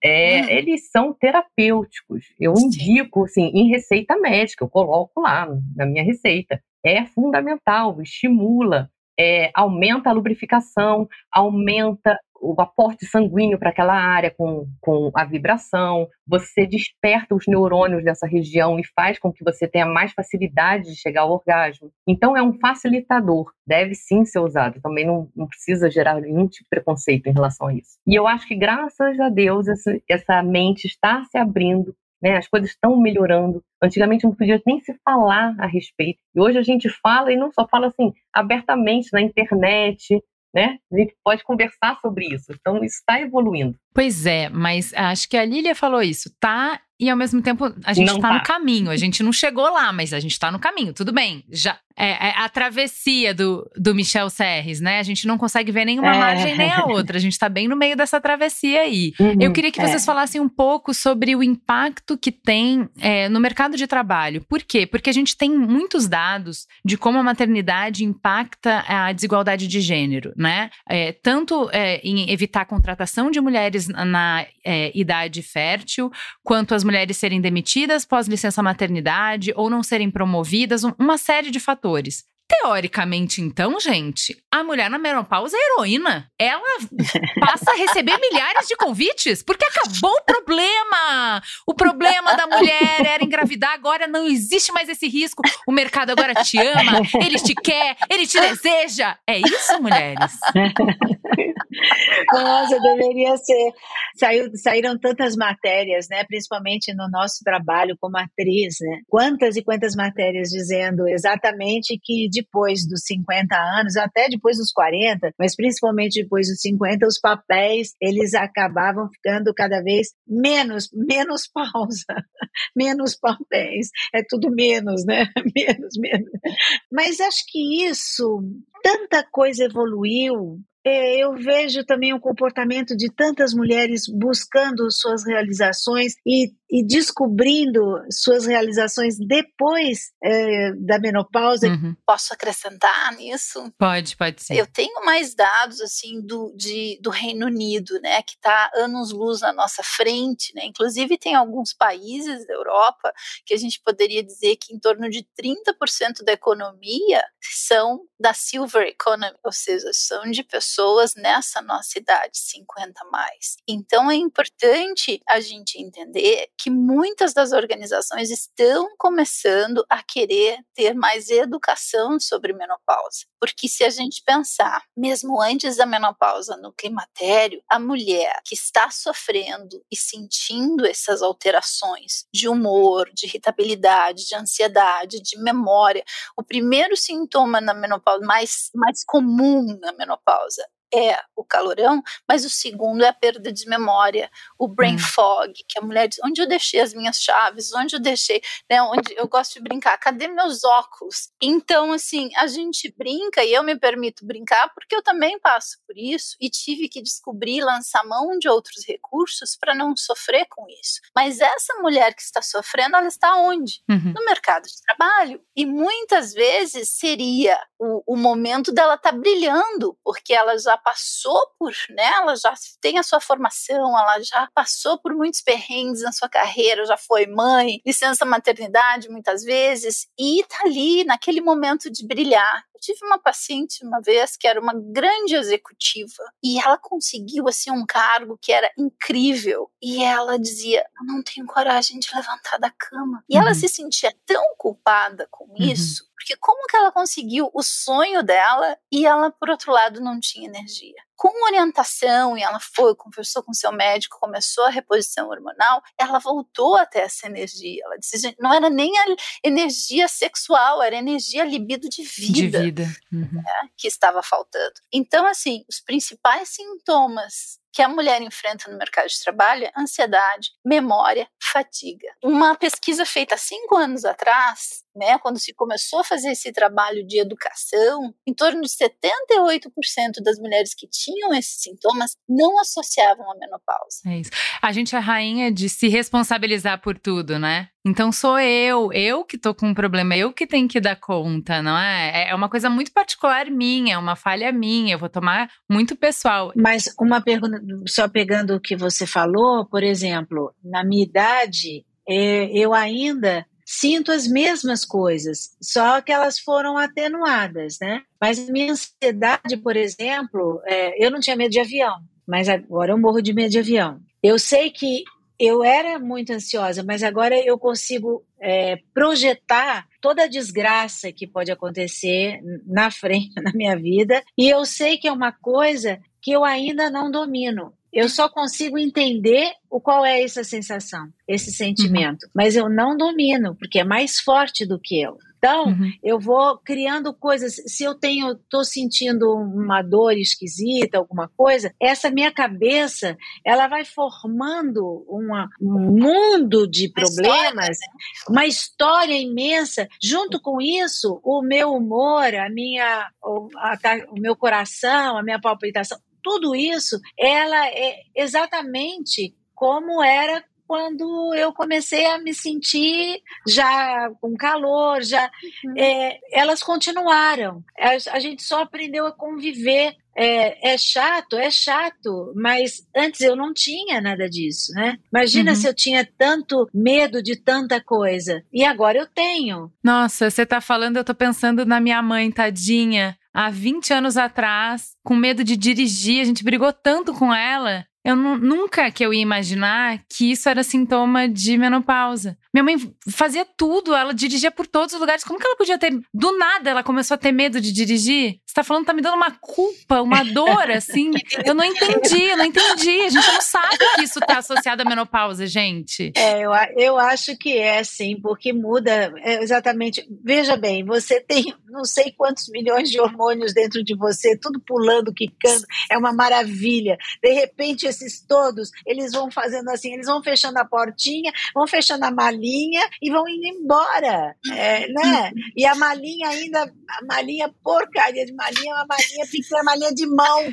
é, hum. Eles são terapêuticos. Eu Sim. indico, assim, em receita médica, eu coloco lá na minha receita. É fundamental, estimula, é, aumenta a lubrificação, aumenta o aporte sanguíneo para aquela área com, com a vibração, você desperta os neurônios dessa região e faz com que você tenha mais facilidade de chegar ao orgasmo. Então, é um facilitador, deve sim ser usado, também não, não precisa gerar nenhum tipo de preconceito em relação a isso. E eu acho que, graças a Deus, essa, essa mente está se abrindo né, as coisas estão melhorando. Antigamente não podia nem se falar a respeito. E hoje a gente fala e não só fala assim abertamente na internet, né? A gente pode conversar sobre isso. Então, está evoluindo. Pois é, mas acho que a Lília falou isso. Tá e ao mesmo tempo a gente está tá. no caminho. A gente não chegou lá, mas a gente está no caminho. Tudo bem. Já é, é, a travessia do, do Michel Serres, né? A gente não consegue ver nenhuma é. margem nem a outra. A gente está bem no meio dessa travessia aí. Uhum, Eu queria que vocês é. falassem um pouco sobre o impacto que tem é, no mercado de trabalho. Por quê? Porque a gente tem muitos dados de como a maternidade impacta a desigualdade de gênero, né? É, tanto em evitar a contratação de mulheres na idade fértil, quanto as mulheres mulheres serem demitidas pós licença maternidade ou não serem promovidas, uma série de fatores. Teoricamente, então, gente, a mulher na menopausa é heroína. Ela passa a receber milhares de convites porque acabou o problema. O problema da mulher era engravidar, agora não existe mais esse risco. O mercado agora te ama, ele te quer, ele te deseja. É isso, mulheres? Nossa, deveria ser. Saiu, saíram tantas matérias, né? Principalmente no nosso trabalho como atriz, né? Quantas e quantas matérias dizendo exatamente que depois dos 50 anos, até depois dos 40, mas principalmente depois dos 50, os papéis eles acabavam ficando cada vez menos, menos pausa, menos papéis. É tudo menos, né? Menos, menos. Mas acho que isso, tanta coisa evoluiu eu vejo também o comportamento de tantas mulheres buscando suas realizações e, e descobrindo suas realizações depois é, da menopausa. Uhum. Posso acrescentar nisso? Pode, pode sim. Eu tenho mais dados assim do, de, do Reino Unido, né, que está anos-luz na nossa frente, né? Inclusive tem alguns países da Europa que a gente poderia dizer que em torno de 30% da economia são da silver economy, ou seja, são de pessoas pessoas nessa nossa idade, 50 mais. Então é importante a gente entender que muitas das organizações estão começando a querer ter mais educação sobre menopausa. Porque se a gente pensar, mesmo antes da menopausa no climatério, a mulher que está sofrendo e sentindo essas alterações de humor, de irritabilidade, de ansiedade, de memória, o primeiro sintoma na menopausa mais, mais comum na menopausa é o calorão, mas o segundo é a perda de memória, o brain hum. fog, que a mulher diz, onde eu deixei as minhas chaves, onde eu deixei, né, onde eu gosto de brincar, cadê meus óculos? Então, assim, a gente brinca e eu me permito brincar porque eu também passo por isso e tive que descobrir, lançar mão de outros recursos para não sofrer com isso. Mas essa mulher que está sofrendo, ela está onde? Uhum. No mercado de trabalho. E muitas vezes seria o, o momento dela estar tá brilhando, porque ela já passou por, né, ela já tem a sua formação, ela já passou por muitos perrengues na sua carreira, já foi mãe, licença maternidade muitas vezes, e tá ali naquele momento de brilhar. Eu tive uma paciente uma vez que era uma grande executiva e ela conseguiu assim um cargo que era incrível e ela dizia: "Eu não tenho coragem de levantar da cama". E uhum. ela se sentia tão culpada com uhum. isso porque como que ela conseguiu o sonho dela e ela, por outro lado, não tinha energia? Com orientação, e ela foi, conversou com seu médico, começou a reposição hormonal, ela voltou até essa energia. Ela disse, não era nem a energia sexual, era energia libido de vida, de vida. Uhum. Né, que estava faltando. Então, assim, os principais sintomas que a mulher enfrenta no mercado de trabalho é ansiedade, memória, fadiga. Uma pesquisa feita cinco anos atrás, né, quando se começou a fazer esse trabalho de educação, em torno de 78% das mulheres que tinham esses sintomas não associavam a menopausa. É isso. A gente é rainha de se responsabilizar por tudo, né? Então sou eu, eu que tô com um problema, eu que tenho que dar conta, não é? É uma coisa muito particular minha, é uma falha minha, eu vou tomar muito pessoal. Mas uma pergunta, só pegando o que você falou, por exemplo, na minha idade, é, eu ainda sinto as mesmas coisas, só que elas foram atenuadas, né? Mas minha ansiedade, por exemplo, é, eu não tinha medo de avião, mas agora eu morro de medo de avião. Eu sei que eu era muito ansiosa, mas agora eu consigo é, projetar toda a desgraça que pode acontecer na frente na minha vida e eu sei que é uma coisa que eu ainda não domino. Eu só consigo entender o qual é essa sensação, esse sentimento, uhum. mas eu não domino porque é mais forte do que eu. Então, uhum. eu vou criando coisas. Se eu tenho, estou sentindo uma dor esquisita, alguma coisa, essa minha cabeça, ela vai formando uma, um mundo de problemas, uma história imensa. Junto com isso, o meu humor, a minha, o, a, o meu coração, a minha palpitação, tudo isso, ela é exatamente como era quando eu comecei a me sentir já com calor, já uhum. é, elas continuaram. A, a, gente só aprendeu a conviver. É, é, chato, é chato, mas antes eu não tinha nada disso, né? Imagina uhum. se eu tinha tanto medo de tanta coisa e agora eu tenho. Nossa, você tá falando, eu tô pensando na minha mãe, tadinha. Há 20 anos atrás, com medo de dirigir, a gente brigou tanto com ela eu nunca que eu ia imaginar que isso era sintoma de menopausa. Minha mãe fazia tudo, ela dirigia por todos os lugares. Como que ela podia ter. Do nada ela começou a ter medo de dirigir? Você tá falando, tá me dando uma culpa, uma dor, assim. Eu não entendi, eu não entendi. A gente não sabe que isso tá associado à menopausa, gente. É, eu, eu acho que é, sim, porque muda é, exatamente. Veja bem, você tem não sei quantos milhões de hormônios dentro de você, tudo pulando, quicando, é uma maravilha. De repente, esses todos, eles vão fazendo assim, eles vão fechando a portinha, vão fechando a malinha e vão indo embora, é, né? E a malinha ainda, a malinha porcaria de malinha, uma malinha pequena, malinha de mão,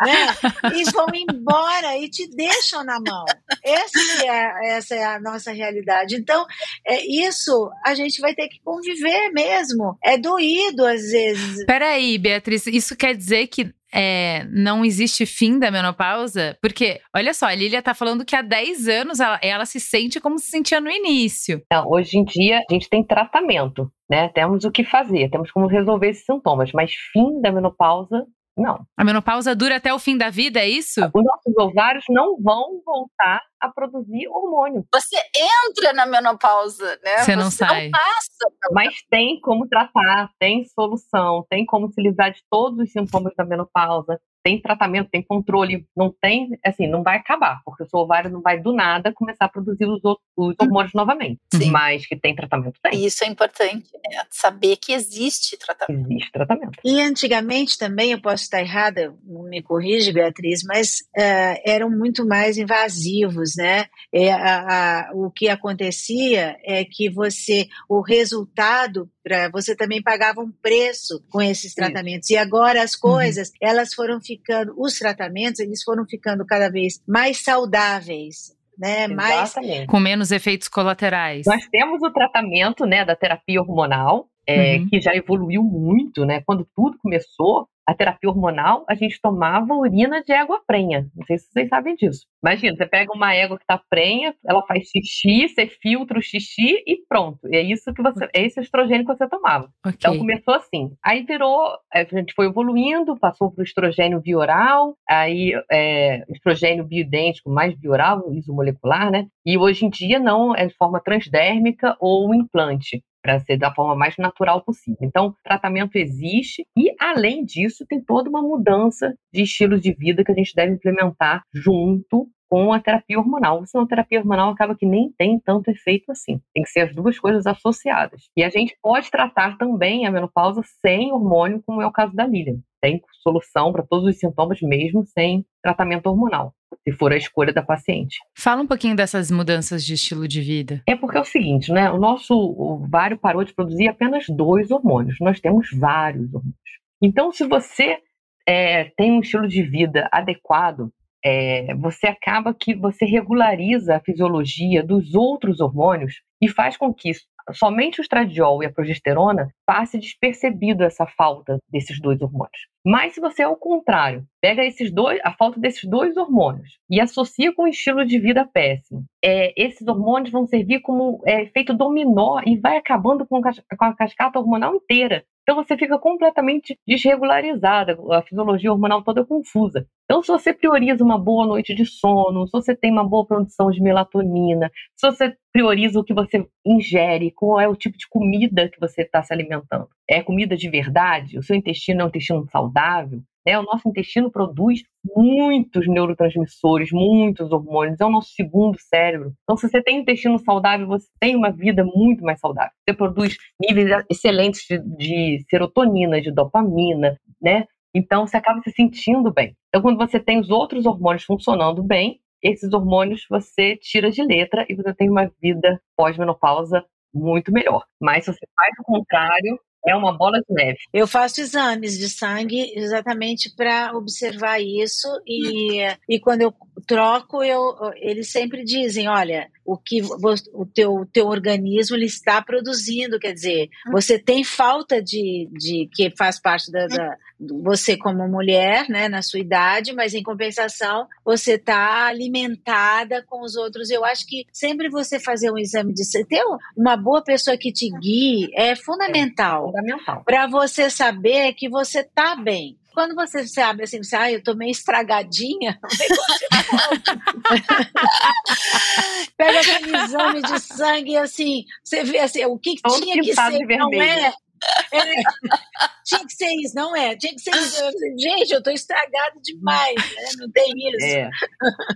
né? E vão embora e te deixam na mão. Essa é, essa é a nossa realidade. Então, é, isso a gente vai ter que conviver mesmo. É doído às vezes. Peraí, Beatriz, isso quer dizer que é, não existe fim da menopausa? Porque, olha só, a Lilia tá falando que há 10 anos ela, ela se sente como se sentia no início. Então, hoje em dia, a gente tem tratamento, né? Temos o que fazer, temos como resolver esses sintomas, mas fim da menopausa Não. A menopausa dura até o fim da vida, é isso? Os nossos ovários não vão voltar a produzir hormônio. Você entra na menopausa, né? Você não sai. Não passa. Mas tem como tratar, tem solução, tem como se livrar de todos os sintomas da menopausa, tem tratamento, tem controle, não tem, assim, não vai acabar, porque o seu ovário não vai do nada começar a produzir os, outros, os hormônios novamente. Sim. Mas que tem tratamento, tem. Isso é importante, né? saber que existe tratamento. Existe tratamento. E antigamente também, eu posso estar errada, me corrige, Beatriz, mas uh, eram muito mais invasivos, né? É, a, a, o que acontecia é que você, o resultado para você também pagava um preço com esses tratamentos. Sim. E agora as coisas, uhum. elas foram ficando, os tratamentos, eles foram ficando cada vez mais saudáveis. Né, mais com menos efeitos colaterais. Nós temos o tratamento, né, da terapia hormonal, é, uhum. que já evoluiu muito, né? Quando tudo começou, a terapia hormonal, a gente tomava urina de égua prenha. Não sei se vocês sabem disso. Imagina, você pega uma égua que está prenha, ela faz xixi, você filtra o xixi e pronto. E é isso que você, é esse estrogênio que você tomava. Okay. Então começou assim. Aí virou, a gente foi evoluindo, passou para o estrogênio bioral, aí é, estrogênio bioidêntico mais bioral, isomolecular, né? E hoje em dia não é de forma transdérmica ou implante para ser da forma mais natural possível. Então, tratamento existe e, além disso, tem toda uma mudança de estilo de vida que a gente deve implementar junto com a terapia hormonal. Senão a terapia hormonal acaba que nem tem tanto efeito assim. Tem que ser as duas coisas associadas. E a gente pode tratar também a menopausa sem hormônio, como é o caso da Lilian. Tem solução para todos os sintomas mesmo sem tratamento hormonal se for a escolha da paciente. Fala um pouquinho dessas mudanças de estilo de vida. É porque é o seguinte, né? O nosso ovário parou de produzir apenas dois hormônios. Nós temos vários hormônios. Então, se você é, tem um estilo de vida adequado, é, você acaba que você regulariza a fisiologia dos outros hormônios e faz com que somente o estradiol e a progesterona passe despercebido essa falta desses dois hormônios. Mas se você, ao contrário, pega esses dois, a falta desses dois hormônios e associa com um estilo de vida péssimo, é, esses hormônios vão servir como é, efeito dominó e vai acabando com, com a cascata hormonal inteira. Então você fica completamente desregularizada, a fisiologia hormonal toda é confusa. Então, se você prioriza uma boa noite de sono, se você tem uma boa produção de melatonina, se você prioriza o que você ingere, qual é o tipo de comida que você está se alimentando. É comida de verdade? O seu intestino é um intestino saudável? Né? O nosso intestino produz muitos neurotransmissores, muitos hormônios, é o nosso segundo cérebro. Então, se você tem intestino saudável, você tem uma vida muito mais saudável. Você produz níveis excelentes de, de serotonina, de dopamina, né? Então, você acaba se sentindo bem. Então, quando você tem os outros hormônios funcionando bem, esses hormônios você tira de letra e você tem uma vida pós-menopausa muito melhor. Mas se você faz o contrário, é uma bola de neve. Eu faço exames de sangue exatamente para observar isso e, e quando eu troco, eu, eles sempre dizem, olha, o que o teu, teu organismo ele está produzindo, quer dizer, você tem falta de, de que faz parte da, da você como mulher, né, na sua idade, mas em compensação você está alimentada com os outros. Eu acho que sempre você fazer um exame de ter uma boa pessoa que te guie é fundamental. É fundamental. Para você saber que você está bem quando você sabe assim, você, ah, eu tô meio estragadinha, pega aquele exame de sangue assim, você vê assim, o que, que tinha que ser, não é. É, tinha que ser isso, não é? Tinha que ser isso. Gente, eu tô estragado demais, né? Não tem isso. É.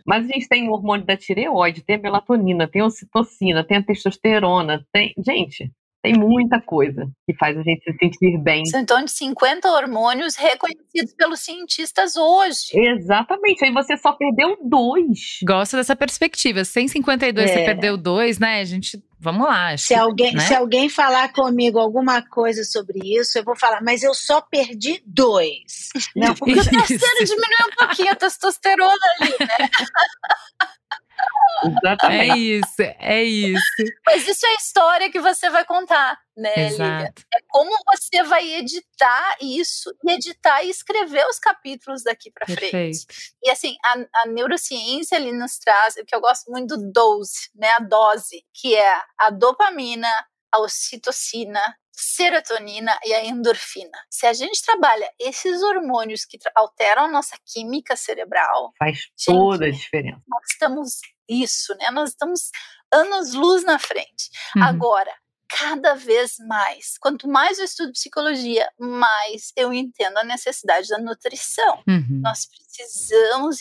Mas a gente tem o hormônio da tireoide, tem a melatonina, tem a ocitocina, tem a testosterona, tem. Gente, tem muita coisa que faz a gente se sentir bem. São então de 50 hormônios reconhecidos pelos cientistas hoje. Exatamente. Aí você só perdeu dois. Gosto dessa perspectiva. 152 é. você perdeu dois, né? A gente. Vamos lá. Se alguém, né? se alguém falar comigo alguma coisa sobre isso, eu vou falar, mas eu só perdi dois. Não, porque o terceiro diminuiu um pouquinho a testosterona ali, né? Exatamente. É isso, é isso. Mas isso é a história que você vai contar, né, Lívia? É como você vai editar isso, e editar e escrever os capítulos daqui para frente. E assim, a, a neurociência ele nos traz, o que eu gosto muito do dose, né, a dose, que é a dopamina, a ocitocina, serotonina e a endorfina. Se a gente trabalha esses hormônios que alteram a nossa química cerebral, faz toda a diferença. Nós estamos isso, né? Nós estamos anos luz na frente. Uhum. Agora, cada vez mais. Quanto mais eu estudo psicologia, mais eu entendo a necessidade da nutrição. Uhum. Nós precisamos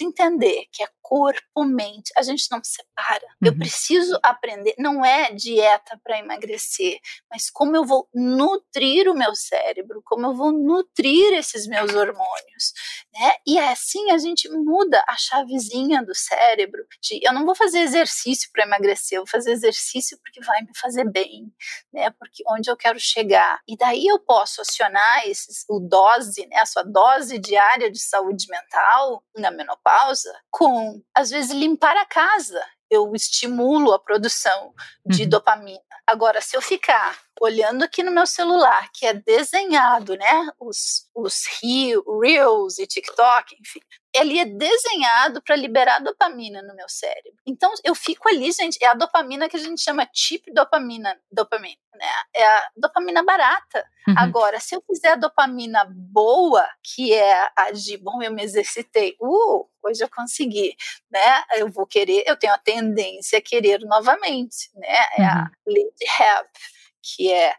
entender que é corpo, mente, a gente não separa. Uhum. Eu preciso aprender, não é dieta para emagrecer, mas como eu vou nutrir o meu cérebro, como eu vou nutrir esses meus hormônios, né? E assim a gente muda a chavezinha do cérebro de eu não vou fazer exercício para emagrecer, eu vou fazer exercício porque vai me fazer bem, né? Porque onde eu quero chegar. E daí eu posso acionar esses, o dose, né? A sua dose diária de saúde mental na menopausa com às vezes, limpar a casa. Eu estimulo a produção de uhum. dopamina. Agora, se eu ficar olhando aqui no meu celular, que é desenhado, né? Os, os Reels e TikTok, enfim, ele é desenhado para liberar dopamina no meu cérebro. Então eu fico ali, gente, é a dopamina que a gente chama chip dopamina, dopamina, né? É a dopamina barata. Uhum. Agora, se eu fizer a dopamina boa, que é a de, bom, eu me exercitei, uh, hoje eu consegui, né? Eu vou querer, eu tenho a tendência a querer novamente, né? É a uhum. help que é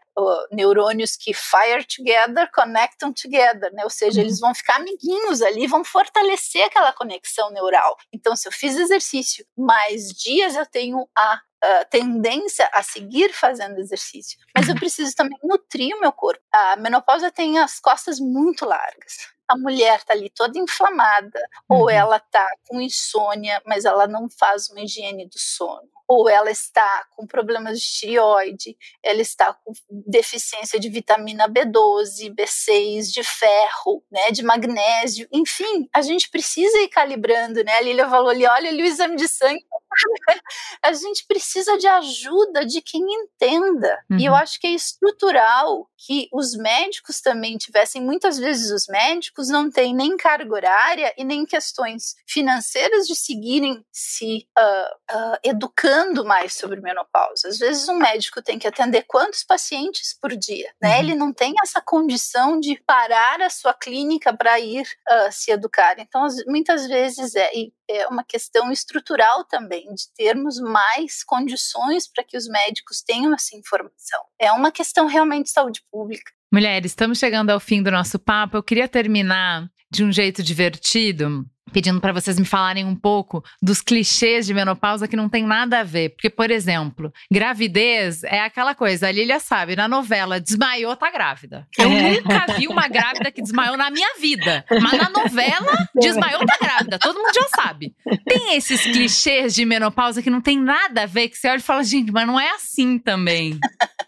neurônios que fire together, connectam together, né? Ou seja, uhum. eles vão ficar amiguinhos ali, vão fortalecer aquela conexão neural. Então, se eu fiz exercício mais dias, eu tenho a Uh, tendência a seguir fazendo exercício, mas eu uhum. preciso também nutrir o meu corpo. A menopausa tem as costas muito largas. A mulher está ali toda inflamada, uhum. ou ela está com insônia, mas ela não faz uma higiene do sono ou ela está com problemas de tireoide, ela está com deficiência de vitamina B12, B6, de ferro, né, de magnésio, enfim, a gente precisa ir calibrando, né? A Lilia falou ali, olha ali o exame de sangue, a gente precisa de ajuda de quem entenda. Uhum. E eu uhum. acho que é estrutural que os médicos também tivessem, muitas vezes os médicos não têm nem carga horária e nem questões financeiras de seguirem se uh, uh, educando mais sobre menopausa. Às vezes um médico tem que atender quantos pacientes por dia, né? Uhum. Ele não tem essa condição de parar a sua clínica para ir uh, se educar. Então, muitas vezes é, é uma questão estrutural também de termos mais condições para que os médicos tenham essa informação. É uma questão realmente de saúde pública. Mulheres, estamos chegando ao fim do nosso papo. Eu queria terminar de um jeito divertido pedindo para vocês me falarem um pouco dos clichês de menopausa que não tem nada a ver. Porque, por exemplo, gravidez é aquela coisa, a Lilia sabe, na novela, desmaiou, tá grávida. Eu é. nunca vi uma grávida que desmaiou na minha vida. Mas na novela, desmaiou, tá grávida. Todo mundo já sabe. Tem esses clichês de menopausa que não tem nada a ver, que você olha e fala, gente, mas não é assim também.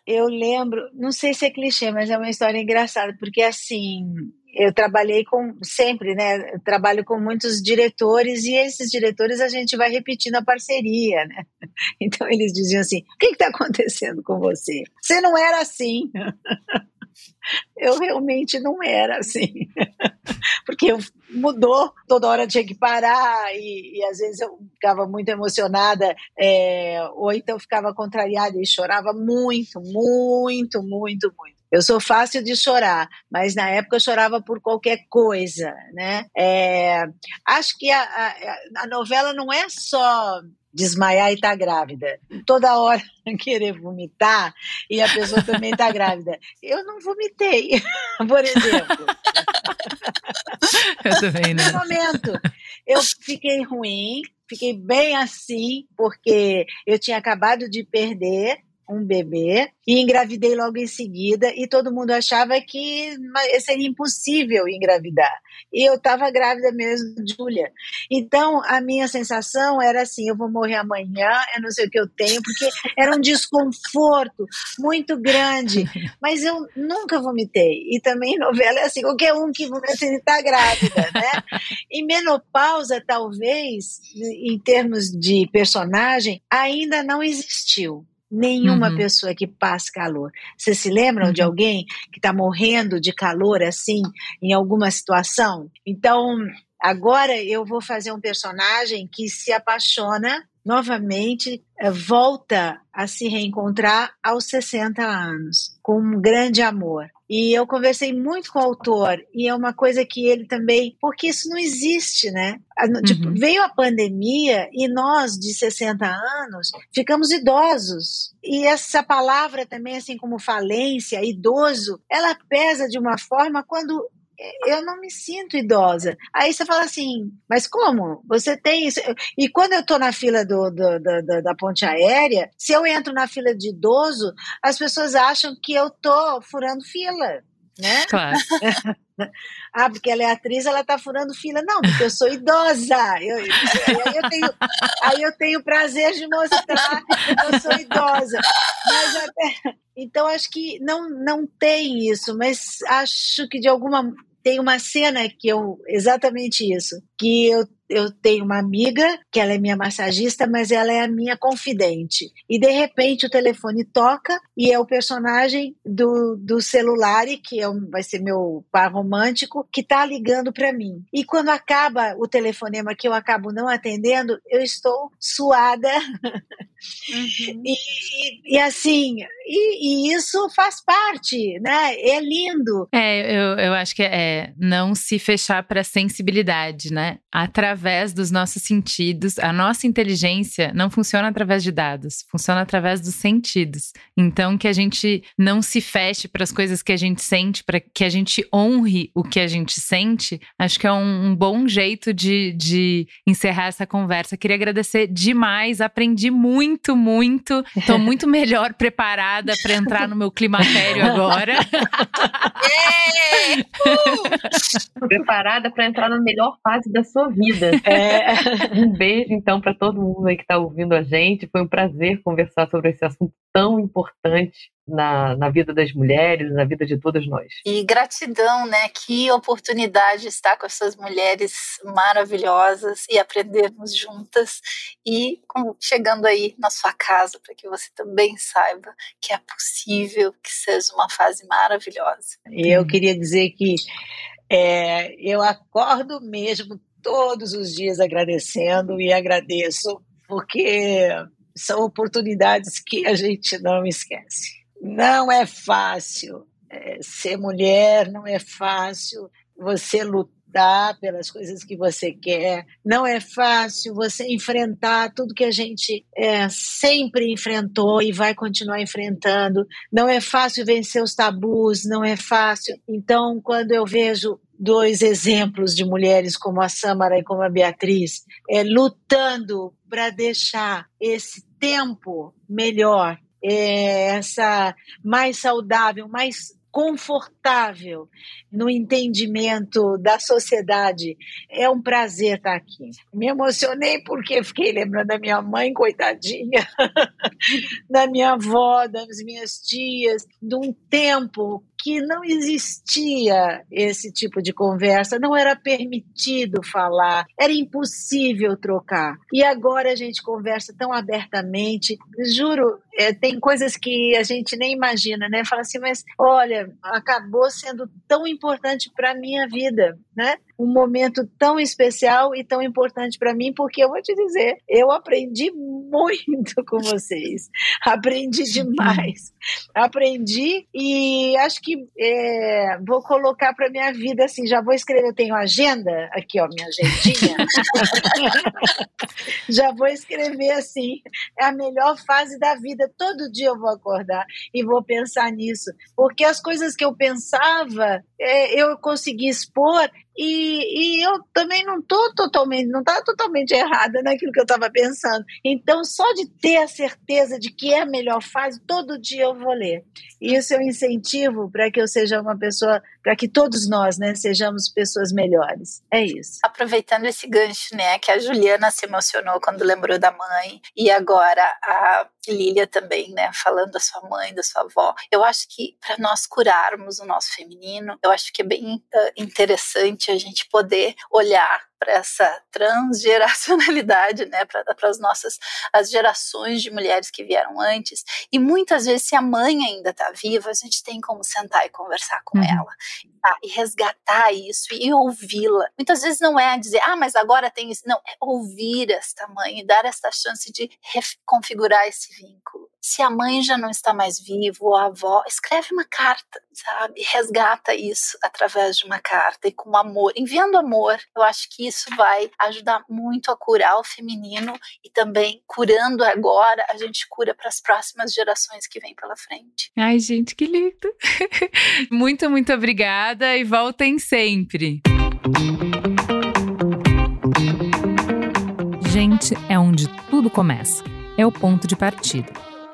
Eu lembro, não sei se é clichê, mas é uma história engraçada, porque assim, eu trabalhei com sempre, né? Trabalho com muitos diretores e esses diretores a gente vai repetindo a parceria, né? Então eles diziam assim: o que está acontecendo com você? Você não era assim. Eu realmente não era assim, porque eu mudou, toda hora tinha que parar e, e às vezes eu ficava muito emocionada é, ou então ficava contrariada e chorava muito, muito, muito, muito. Eu sou fácil de chorar, mas na época eu chorava por qualquer coisa, né? É, acho que a, a, a novela não é só desmaiar e estar tá grávida. Toda hora querer vomitar e a pessoa também está grávida. Eu não vomitei, por exemplo. Eu também, né? No momento, eu fiquei ruim, fiquei bem assim, porque eu tinha acabado de perder um bebê e engravidei logo em seguida e todo mundo achava que seria impossível engravidar. E eu estava grávida mesmo, Júlia. Então, a minha sensação era assim, eu vou morrer amanhã, eu não sei o que eu tenho, porque era um desconforto muito grande. Mas eu nunca vomitei. E também novela é assim, qualquer um que vomita está grávida, né? E menopausa, talvez, em termos de personagem, ainda não existiu nenhuma uhum. pessoa que passe calor. Vocês se lembram uhum. de alguém que está morrendo de calor assim, em alguma situação? Então, agora eu vou fazer um personagem que se apaixona novamente, eh, volta a se reencontrar aos 60 anos. Com um grande amor. E eu conversei muito com o autor, e é uma coisa que ele também. Porque isso não existe, né? Tipo, uhum. veio a pandemia e nós, de 60 anos, ficamos idosos. E essa palavra também, assim como falência, idoso, ela pesa de uma forma quando eu não me sinto idosa. Aí você fala assim, mas como? Você tem isso? E quando eu estou na fila do, do, do, da ponte aérea, se eu entro na fila de idoso, as pessoas acham que eu estou furando fila. Né? Claro. ah, porque ela é atriz, ela está furando fila. Não, porque eu sou idosa. Eu, eu, aí, eu tenho, aí eu tenho prazer de mostrar que eu sou idosa. Mas até, então, acho que não, não tem isso, mas acho que de alguma tem uma cena que eu exatamente isso, que eu eu tenho uma amiga que ela é minha massagista, mas ela é a minha confidente. E de repente o telefone toca e é o personagem do, do celular, que é um, vai ser meu par romântico, que está ligando para mim. E quando acaba o telefonema que eu acabo não atendendo, eu estou suada. Uhum. e, e, e, assim, e, e, isso faz parte, né? É lindo. É, eu, eu acho que é não se fechar para sensibilidade, né? Através através dos nossos sentidos. A nossa inteligência não funciona através de dados, funciona através dos sentidos. Então, que a gente não se feche para as coisas que a gente sente, para que a gente honre o que a gente sente, acho que é um, um bom jeito de, de encerrar essa conversa. Queria agradecer demais, aprendi muito, muito. Estou muito melhor preparada para entrar no meu climatério agora. Preparada para entrar na melhor fase da sua vida. É. Um beijo, então, para todo mundo aí que está ouvindo a gente. Foi um prazer conversar sobre esse assunto tão importante na, na vida das mulheres, na vida de todas nós. E gratidão, né? Que oportunidade estar com essas mulheres maravilhosas e aprendermos juntas e com, chegando aí na sua casa para que você também saiba que é possível que seja uma fase maravilhosa. E eu queria dizer que é, eu acordo mesmo todos os dias agradecendo e agradeço, porque são oportunidades que a gente não esquece. Não é fácil é, ser mulher, não é fácil você lutar pelas coisas que você quer, não é fácil você enfrentar tudo que a gente é, sempre enfrentou e vai continuar enfrentando, não é fácil vencer os tabus, não é fácil. Então, quando eu vejo dois exemplos de mulheres como a Samara e como a Beatriz, é, lutando para deixar esse tempo melhor, é, essa mais saudável, mais confortável no entendimento da sociedade. É um prazer estar aqui. Me emocionei porque fiquei lembrando da minha mãe, coitadinha, da minha avó, das minhas tias, de um tempo que não existia esse tipo de conversa, não era permitido falar, era impossível trocar. E agora a gente conversa tão abertamente, juro, é, tem coisas que a gente nem imagina, né? Fala assim, mas olha, acabou sendo tão importante para minha vida, né? Um momento tão especial e tão importante para mim, porque eu vou te dizer, eu aprendi muito com vocês, aprendi demais, aprendi e acho que é, vou colocar para minha vida assim, já vou escrever, eu tenho agenda, aqui ó, minha agendinha. já vou escrever assim, é a melhor fase da vida. Todo dia eu vou acordar e vou pensar nisso, porque as coisas que eu pensava, é, eu consegui expor e, e, eu também não estou totalmente, não estava totalmente errada naquilo que eu estava pensando. Então, só de ter a certeza de que é a melhor fase, todo dia eu vou ler. E isso é um incentivo para que eu seja uma pessoa, para que todos nós, né, sejamos pessoas melhores. É isso. Aproveitando esse gancho, né, que a Juliana se emocionou quando lembrou da mãe, e agora a Lília também, né, falando da sua mãe, da sua avó. Eu acho que para nós curarmos o nosso feminino, eu acho que é bem interessante a gente poder olhar para essa transgeracionalidade, né, para as nossas as gerações de mulheres que vieram antes. E muitas vezes, se a mãe ainda está viva, a gente tem como sentar e conversar com uhum. ela tá? e resgatar isso e ouvi-la. Muitas vezes não é dizer, ah, mas agora tem isso. Não, é ouvir esta mãe e dar esta chance de reconfigurar esse vínculo Se a mãe já não está mais viva, ou a avó, escreve uma carta, sabe? Resgata isso através de uma carta e com amor, enviando amor. Eu acho que isso vai ajudar muito a curar o feminino e também curando agora, a gente cura para as próximas gerações que vêm pela frente. Ai, gente, que lindo. muito, muito obrigada e voltem sempre. Gente é onde tudo começa. É o ponto de partida.